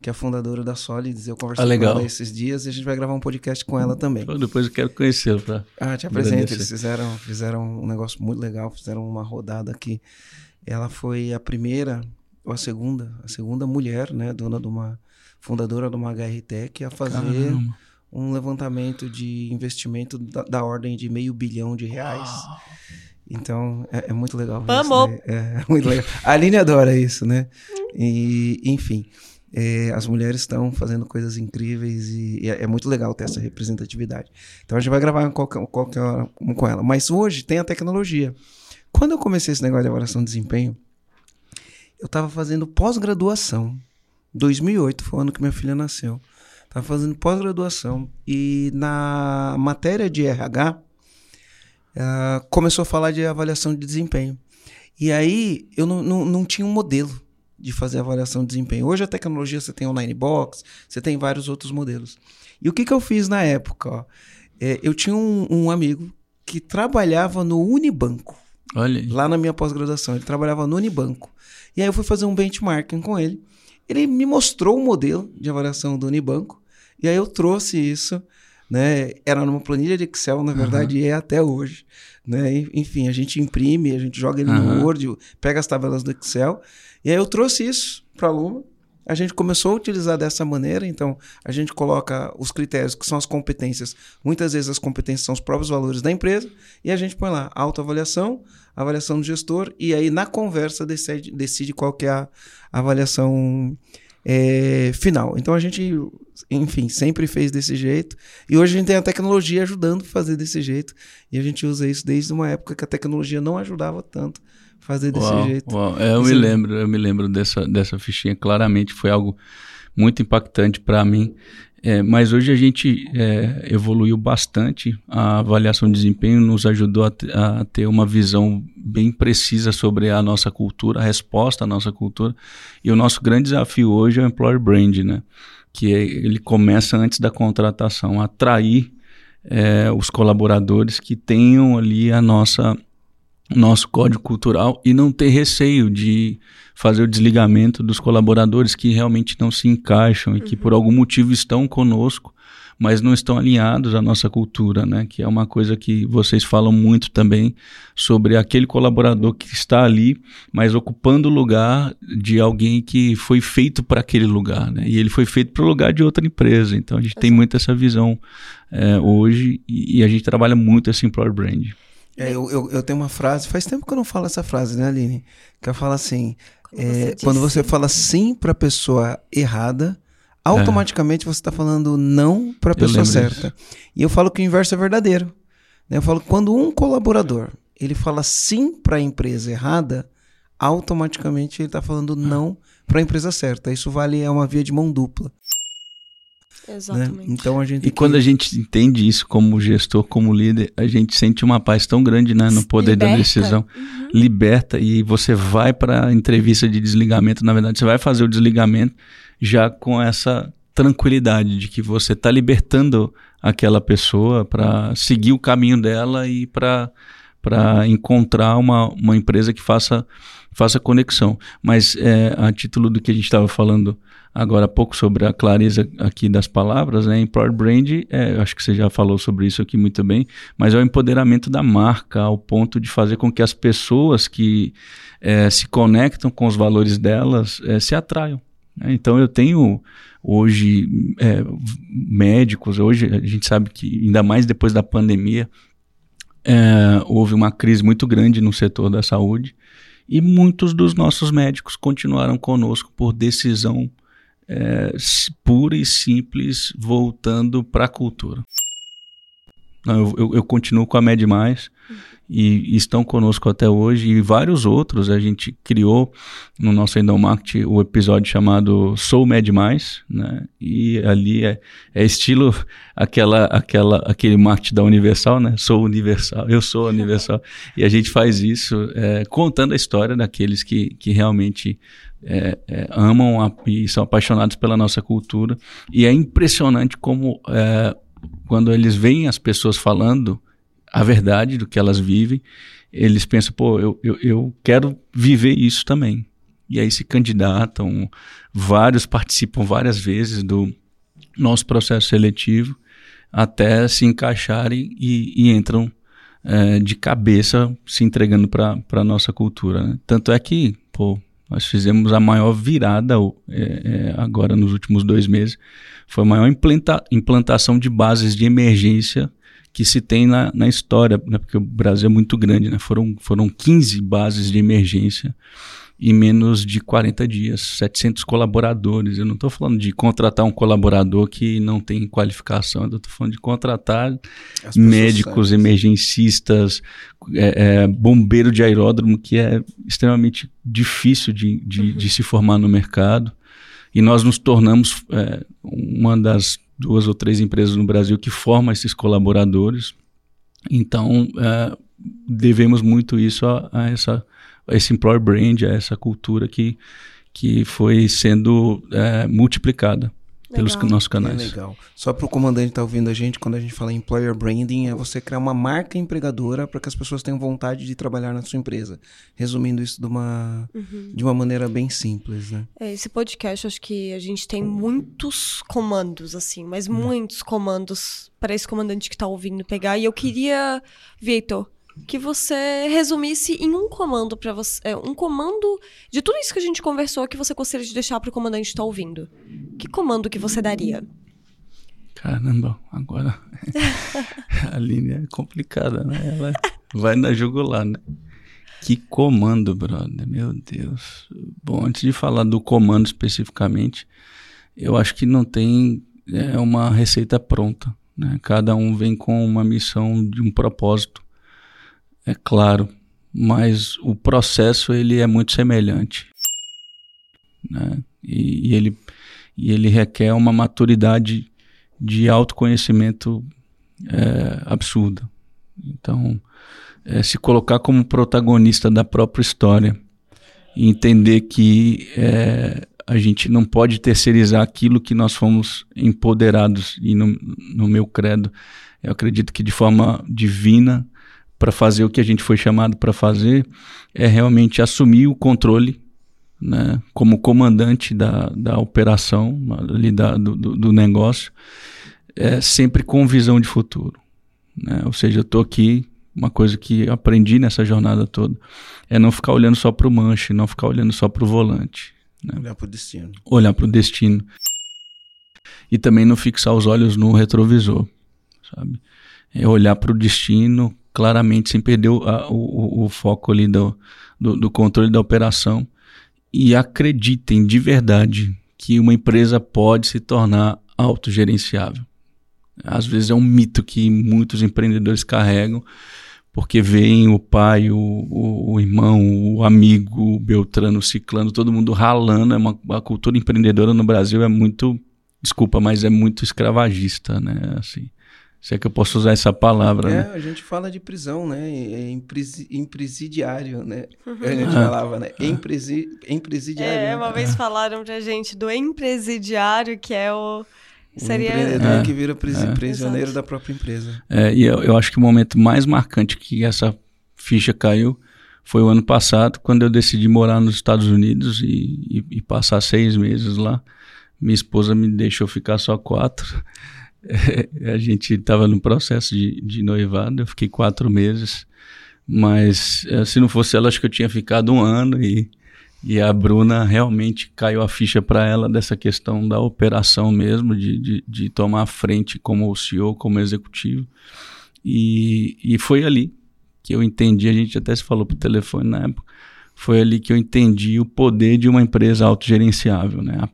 Speaker 3: que é a fundadora da Solids. Eu conversei ah, com ela esses dias e a gente vai gravar um podcast com ela também.
Speaker 1: depois eu quero conhecê-la. Pra
Speaker 3: ah, te apresento. Eles fizeram, fizeram um negócio muito legal, fizeram uma rodada aqui. Ela foi a primeira, ou a segunda, a segunda mulher, né, dona de uma, fundadora de uma HRTech, a fazer Caramba. um levantamento de investimento da, da, ordem de meio bilhão de reais. Então, é, é, muito legal.
Speaker 2: Vamos!
Speaker 3: Né? É, é, muito legal. A Aline adora isso, né? E, enfim, é, as mulheres estão fazendo coisas incríveis e, e é, é, muito legal ter essa representatividade. Então, a gente vai gravar qualquer, qualquer hora com ela. Mas hoje tem a tecnologia. Quando eu comecei esse negócio de avaliação de desempenho, eu estava fazendo pós-graduação. 2008 foi o ano que minha filha nasceu. Estava fazendo pós-graduação e na matéria de RH uh, começou a falar de avaliação de desempenho. E aí eu não, não, não tinha um modelo de fazer avaliação de desempenho. Hoje a tecnologia você tem online box, você tem vários outros modelos. E o que, que eu fiz na época? Ó? É, eu tinha um, um, amigo que trabalhava no Unibanco.
Speaker 1: Olha aí.
Speaker 3: Lá na minha pós-graduação. Ele trabalhava no Unibanco. E aí eu fui fazer um benchmarking com ele. Ele me mostrou o um modelo de avaliação do Unibanco. E aí eu trouxe isso né? Era numa planilha de Excel, na verdade, uhum. é até hoje, né? Enfim, a gente imprime, a gente joga ele uhum. no Word, pega as tabelas do Excel, e aí eu trouxe isso para a Luma. A gente começou a utilizar dessa maneira, então a gente coloca os critérios que são as competências. Muitas vezes as competências são os próprios valores da empresa, e a gente põe lá autoavaliação, avaliação do gestor, e aí na conversa decide, decide qual que é a avaliação é, final. Então a gente, enfim, sempre fez desse jeito. E hoje a gente tem a tecnologia ajudando a fazer desse jeito. E a gente usa isso desde uma época que a tecnologia não ajudava tanto a fazer desse
Speaker 1: uau,
Speaker 3: jeito.
Speaker 1: Uau. É, eu me lembro, eu me lembro dessa, dessa fichinha. Claramente foi algo muito impactante para mim. É, mas hoje a gente é, evoluiu bastante. A avaliação de desempenho nos ajudou a, a, ter uma visão bem precisa sobre a nossa cultura, a resposta à nossa cultura. E o nosso grande desafio hoje é o employer brand, né? Que é, ele começa antes da contratação, atrair é, os colaboradores que tenham ali a nossa nosso código cultural e não ter receio de fazer o desligamento dos colaboradores que realmente não se encaixam e que por uhum. algum motivo estão conosco, mas não estão alinhados à nossa cultura, né? Que é uma coisa que vocês falam muito também sobre aquele colaborador que está ali, mas ocupando o lugar de alguém que foi feito para aquele lugar, né? E ele foi feito para o lugar de outra empresa. Então a gente tem muito essa visão é, hoje e, e, a gente trabalha muito esse employer brand.
Speaker 3: É, eu, eu, eu, tenho uma frase, faz tempo que eu não falo essa frase, né, Aline? Que eu falo assim: quando, é, você, quando você fala sim para a pessoa errada, automaticamente é. você está falando não para a pessoa certa. Disso. E eu falo que o inverso é verdadeiro. Né? Eu falo que quando um colaborador ele fala sim para a empresa errada, automaticamente ele está falando não para a empresa certa. Isso vale é uma via de mão dupla.
Speaker 2: Exatamente.
Speaker 3: Né? Então a gente
Speaker 1: e quando que... a gente entende isso como gestor, como líder, a gente sente uma paz tão grande né, no poder Liberta. da decisão. Uhum. Liberta e você vai para a entrevista de desligamento. Na verdade, você vai fazer o desligamento já com essa tranquilidade de que você está libertando aquela pessoa para seguir o caminho dela e para para encontrar uma, uma empresa que faça, faça conexão. Mas é, a título do que a gente estava falando agora há pouco sobre a clareza aqui das palavras, né? Employer Brand, é, acho que você já falou sobre isso aqui muito bem, mas é o empoderamento da marca ao ponto de fazer com que as pessoas que é, se conectam com os valores delas é, se atraiam. Né? Então eu tenho hoje é, médicos, hoje a gente sabe que ainda mais depois da pandemia é, houve uma crise muito grande no setor da saúde e muitos dos nossos médicos continuaram conosco por decisão é, pura e simples voltando para a cultura. Eu, eu, eu, continuo com a Med Mais e, e, estão conosco até hoje e vários outros. A gente criou no nosso Endon Market o episódio chamado Sou Med Mais, né? E ali é, é, estilo aquela, aquela, aquele marketing da Universal, né? Sou Universal, eu sou Universal. e a gente faz isso é, contando a história daqueles que, que realmente é, é, amam a, e são apaixonados pela nossa cultura. E é impressionante como, é, quando eles veem as pessoas falando a verdade do que elas vivem, eles pensam, pô, eu, eu, eu quero viver isso também. E aí se candidatam, vários participam várias vezes do nosso processo seletivo até se encaixarem e, e entram é, de cabeça se entregando para a nossa cultura. Né? Tanto é que, pô, nós fizemos a maior virada é, é, agora nos últimos dois meses. Foi a maior implanta, implantação de bases de emergência que se tem na, na história, né? porque o Brasil é muito grande. Né? Foram, foram 15 bases de emergência em menos de 40 dias, 700 colaboradores. Eu não estou falando de contratar um colaborador que não tem qualificação, eu estou falando de contratar médicos, emergencistas, é, é, bombeiro de aeródromo, que é extremamente difícil de, de, uhum. de se formar no mercado. E nós nos tornamos é, uma das duas ou três empresas no Brasil que forma esses colaboradores. Então, é, devemos muito isso a, a essa esse employer brand, a essa cultura que, que foi sendo é, multiplicada pelos nossos canais.
Speaker 3: É legal. Só para o comandante estar tá ouvindo a gente, quando a gente fala employer branding, é você criar uma marca empregadora para que as pessoas tenham vontade de trabalhar na sua empresa. Resumindo isso de uma, uhum. de uma maneira bem simples, né?
Speaker 2: É, esse podcast, acho que a gente tem muitos comandos, assim, mas uhum. muitos comandos para esse comandante que está ouvindo pegar. E eu queria, Vitor, que você resumisse em um comando para você, é, um comando de tudo isso que a gente conversou que você gostaria de deixar para o comandante estar tá ouvindo. Que comando que você daria?
Speaker 1: Caramba, agora a linha é complicada, né? Ela vai na jugular, né? Que comando, brother, meu Deus. Bom, antes de falar do comando especificamente, eu acho que não tem é, uma receita pronta. Né? Cada um vem com uma missão de um propósito, é claro, mas o processo ele é muito semelhante. Né? E, e, ele, e ele requer uma maturidade de autoconhecimento é, absurda. Então, é, se colocar como protagonista da própria história e entender que é, a gente não pode terceirizar aquilo que nós fomos empoderados e no, no meu credo eu acredito que de forma divina para fazer o que a gente foi chamado para fazer é realmente assumir o controle né, como comandante da, da operação ali da, do, do negócio é sempre com visão de futuro né? ou seja eu estou aqui uma coisa que aprendi nessa jornada toda é não ficar olhando só para o manche não ficar olhando só para o volante
Speaker 3: né? Olhar para o destino.
Speaker 1: Olhar para o destino. E também não fixar os olhos no retrovisor, sabe? É olhar para o destino claramente, sem perder o, a, o, o, foco ali do, do, do controle da operação. E acreditem de verdade que uma empresa pode se tornar autogerenciável. Às vezes é um mito que muitos empreendedores carregam, porque vem o pai, o, o, o, irmão, o amigo, o Beltrano, o Ciclano, todo mundo ralando. É uma, a cultura empreendedora no Brasil é muito, desculpa, mas é muito escravagista, né? Assim, se é que eu posso usar essa palavra.
Speaker 3: É,
Speaker 1: né?
Speaker 3: a gente fala de prisão, né? É impresidiário, né? Uhum. A gente falava, né? Empresi, empresidiário.
Speaker 2: É, uma vez falaram pra gente do empresidiário, que é o Seria...
Speaker 3: Um empreendedor é, que vira é. prisioneiro da própria empresa.
Speaker 1: É, e eu, eu acho que o momento mais marcante que essa ficha caiu foi o ano passado, quando eu decidi morar nos Estados Unidos e, e, e passar seis meses lá. Minha esposa me deixou ficar só quatro. A gente estava no processo de, de noivado, eu fiquei quatro meses. Mas é, se não fosse ela, acho que eu tinha ficado um ano e e a Bruna realmente caiu a ficha para ela dessa questão da operação mesmo, de, de, de, tomar a frente como CEO, como executivo. E, e foi ali que eu entendi, a gente até se falou por telefone na época, foi ali que eu entendi o poder de uma empresa autogerenciável, né? A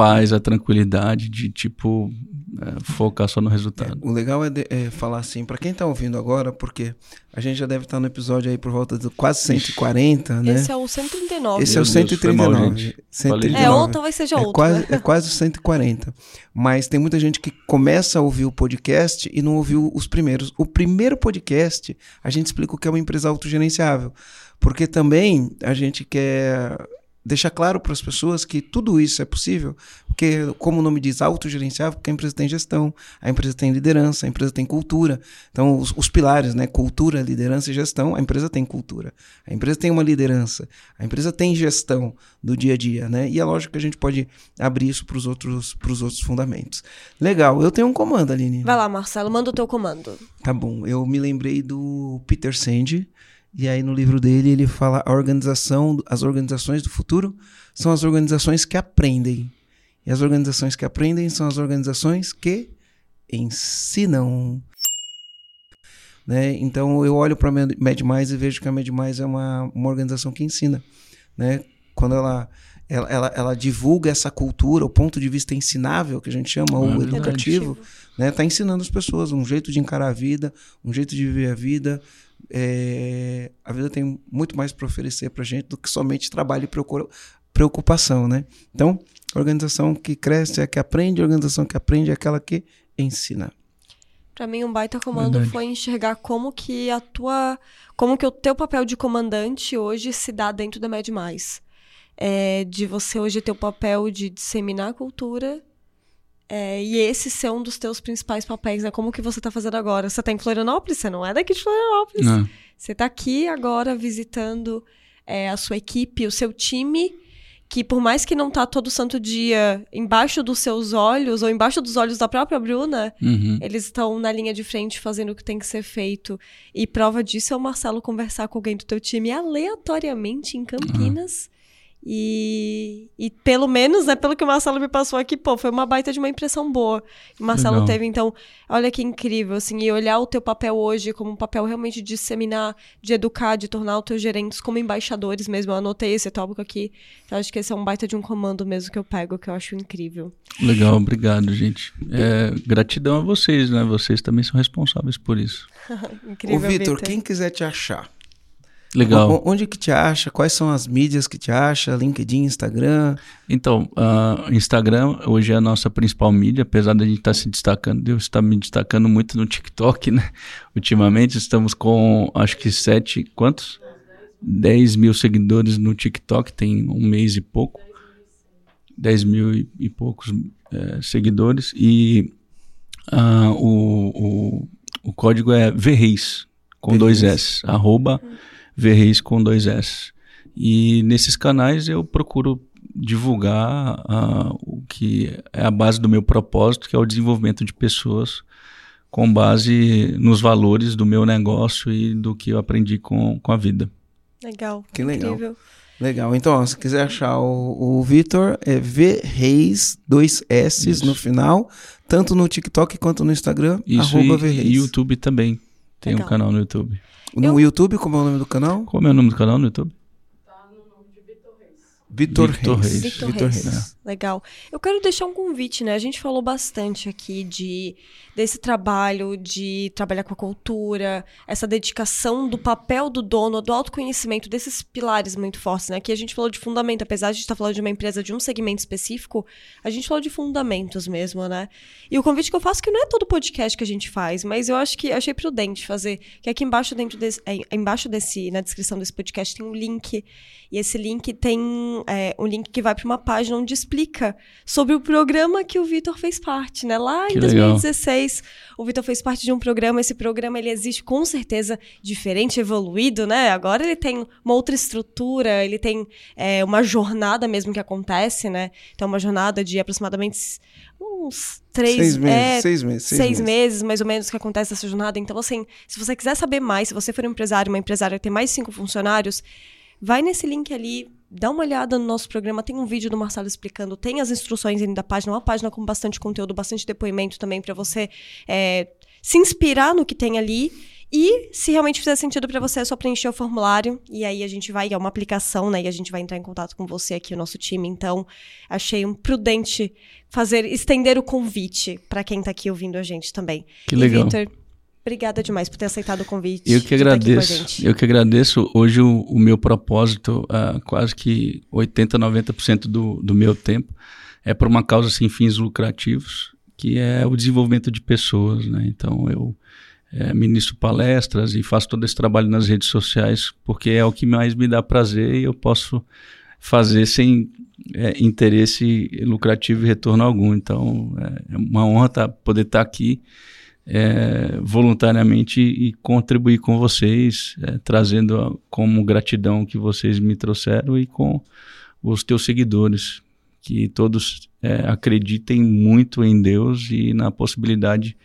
Speaker 1: paz, a tranquilidade de, tipo, é, focar só no resultado.
Speaker 3: É, o legal é, de, é falar assim, para quem está ouvindo agora, porque a gente já deve estar tá no episódio aí por volta de quase 140, Ixi. né?
Speaker 2: Esse é o 139.
Speaker 3: Esse é o 139. Mal, 139.
Speaker 2: É, ou talvez seja
Speaker 3: é
Speaker 2: outro.
Speaker 3: Quase,
Speaker 2: né?
Speaker 3: É quase o 140. Mas tem muita gente que começa a ouvir o podcast e não ouviu os primeiros. O primeiro podcast, a gente explica o que é uma empresa autogerenciável. Porque também a gente quer deixar claro para as pessoas que tudo isso é possível, porque, como o nome diz, autogerenciável, porque a empresa tem gestão, a empresa tem liderança, a empresa tem cultura. Então, os, os, pilares, né? Cultura, liderança e gestão, a empresa tem cultura. A empresa tem uma liderança, a empresa tem gestão do dia a dia, né? E é lógico que a gente pode abrir isso para os outros, outros fundamentos. Legal, eu tenho um comando, Aline.
Speaker 2: Vai lá, Marcelo, manda o teu comando.
Speaker 3: Tá bom, eu me lembrei do Peter Sandy, e aí no livro dele ele fala a organização, as organizações do futuro são as organizações que aprendem. E as organizações que aprendem são as organizações que ensinam. Né? Então eu olho para a MedMais e vejo que a MedMais é uma, uma organização que ensina. Né? Quando ela, ela, ela, ela, divulga essa cultura, o ponto de vista ensinável, que a gente chama, o educativo, está né? Tá ensinando as pessoas um jeito de encarar a vida, um jeito de viver a vida, é, a vida tem muito mais para oferecer para gente do que somente trabalho e preocupação, né? Então, organização que cresce é a que aprende, a organização que aprende é aquela que ensina.
Speaker 2: Para mim, um baita comando Verdade. foi enxergar como que a tua, como que o teu papel de comandante hoje se dá dentro da Med Mais. É, de você hoje ter o papel de disseminar a cultura é, e esse ser um dos teus principais papéis, né? Como que você está fazendo agora? Você está em Florianópolis? Você não é daqui de Florianópolis. Não. Você está aqui agora visitando é, a sua equipe, o seu time, que por mais que não tá todo santo dia embaixo dos seus olhos, ou embaixo dos olhos da própria Bruna, uhum. eles estão na linha de frente fazendo o que tem que ser feito. E prova disso é o Marcelo conversar com alguém do teu time aleatoriamente em Campinas. Uhum E, e pelo menos, né, pelo que o Marcelo me passou aqui, pô, foi uma baita de uma impressão boa. O Marcelo Legal. teve, então, olha que incrível, assim, e olhar o teu papel hoje como um papel realmente de disseminar, de educar, de tornar os teus gerentes como embaixadores mesmo. Eu anotei esse tópico aqui. Então, acho que esse é um baita de um comando mesmo que eu pego, que eu acho incrível.
Speaker 1: Legal, obrigado, gente. É, gratidão a vocês, né? Vocês também são responsáveis por isso.
Speaker 3: incrível, Ô, Vitor, quem quiser te achar,
Speaker 1: Legal.
Speaker 3: Onde que te acha? Quais são as mídias que te acha? LinkedIn, Instagram?
Speaker 1: Então, uh, Instagram hoje é a nossa principal mídia, apesar da gente estar tá se destacando, eu estar me destacando muito no TikTok, né? Ultimamente estamos com, acho que sete, quantos? 10 mil seguidores no TikTok, tem um mês e pouco. 10 mil e, e poucos é, seguidores. E uh, o, o, o código é VREIS, com dois S, arroba Verreis com dois S. E nesses canais eu procuro divulgar uh, o que é a base do meu propósito, que é o desenvolvimento de pessoas com base nos valores do meu negócio e do que eu aprendi com, com a vida.
Speaker 2: Legal.
Speaker 3: Que legal. Incrível. Legal. Então, ó, se quiser achar o, o Vitor, é V Reis, dois S no final, tanto no TikTok quanto no Instagram,
Speaker 1: Isso, arroba e, e YouTube também. Tem legal. um canal no YouTube.
Speaker 3: No eu... YouTube, como é o nome do canal?
Speaker 1: Como é o nome do canal no YouTube?
Speaker 3: Vitor Reis.
Speaker 2: Vitor Reis. Reis. Legal. Eu quero deixar um convite, né? A gente falou bastante aqui de desse trabalho de trabalhar com a cultura, essa dedicação do papel do dono, do autoconhecimento, desses pilares muito fortes, né? Aqui a gente falou de fundamento, apesar de estar falando de uma empresa de um segmento específico, a gente falou de fundamentos mesmo, né? E o convite que eu faço, que não é todo podcast que a gente faz, mas eu acho que achei prudente fazer, que aqui embaixo dentro desse, é, embaixo desse, na descrição desse podcast tem um link, e esse link tem é, um link que vai para uma página onde explica sobre o programa que o Vitor fez parte, né? Lá em que 2016, legal. o Vitor fez parte de um programa. Esse programa ele existe com certeza diferente, evoluído, né? Agora ele tem uma outra estrutura, ele tem é, uma jornada mesmo que acontece, né? Então, uma jornada de aproximadamente uns três
Speaker 3: seis meses,
Speaker 2: é,
Speaker 3: seis meses,
Speaker 2: seis, seis meses. meses. mais ou menos que acontece essa jornada. Então, assim, se você quiser saber mais, se você for um empresário, uma empresária que tem mais de cinco funcionários, vai nesse link ali, dá uma olhada no nosso programa. Tem um vídeo do Marcelo explicando, tem as instruções ainda da página, uma página com bastante conteúdo, bastante depoimento também para você é, se inspirar no que tem ali. E se realmente fizer sentido para você, é só preencher o formulário. E aí a gente vai, é uma aplicação, né? E a gente vai entrar em contato com você aqui, o nosso time. Então, achei um prudente fazer, estender o convite para quem tá aqui ouvindo a gente também.
Speaker 1: Que e legal.
Speaker 2: Victor, Obrigada demais por ter aceitado o convite.
Speaker 1: Eu que agradeço. Eu que agradeço. Hoje o, o meu propósito, uh, quase que 80, 90% do, do meu tempo, é por uma causa sem fins lucrativos, que é o desenvolvimento de pessoas. Né? Então eu é, ministro palestras e faço todo esse trabalho nas redes sociais, porque é o que mais me dá prazer e eu posso fazer sem é, interesse lucrativo e retorno algum. Então é, é uma honra tá, poder estar tá aqui é, voluntariamente e contribuir com vocês, é, trazendo como gratidão que vocês me trouxeram e com os teus seguidores, que todos é, acreditem muito em Deus e na possibilidade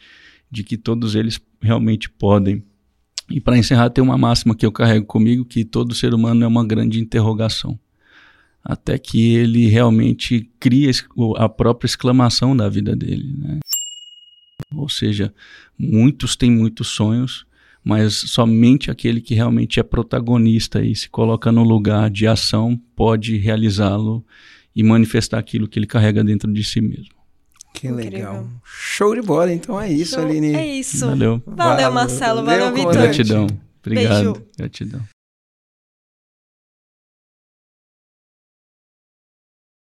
Speaker 1: de que todos eles realmente podem. E para encerrar, tem uma máxima que eu carrego comigo, que todo ser humano é uma grande interrogação. Até que ele realmente cria a própria exclamação da vida dele. Né? Ou seja, muitos têm muitos sonhos, mas somente aquele que realmente é protagonista e se coloca no lugar de ação pode realizá-lo e manifestar aquilo que ele carrega dentro de si mesmo.
Speaker 3: Que legal. Show de bola. Então é isso, Show. Aline.
Speaker 2: É isso.
Speaker 1: Valeu.
Speaker 2: Valeu, Marcelo. Valeu, Vitor.
Speaker 1: Gratidão. Obrigado. Beijo. Gratidão.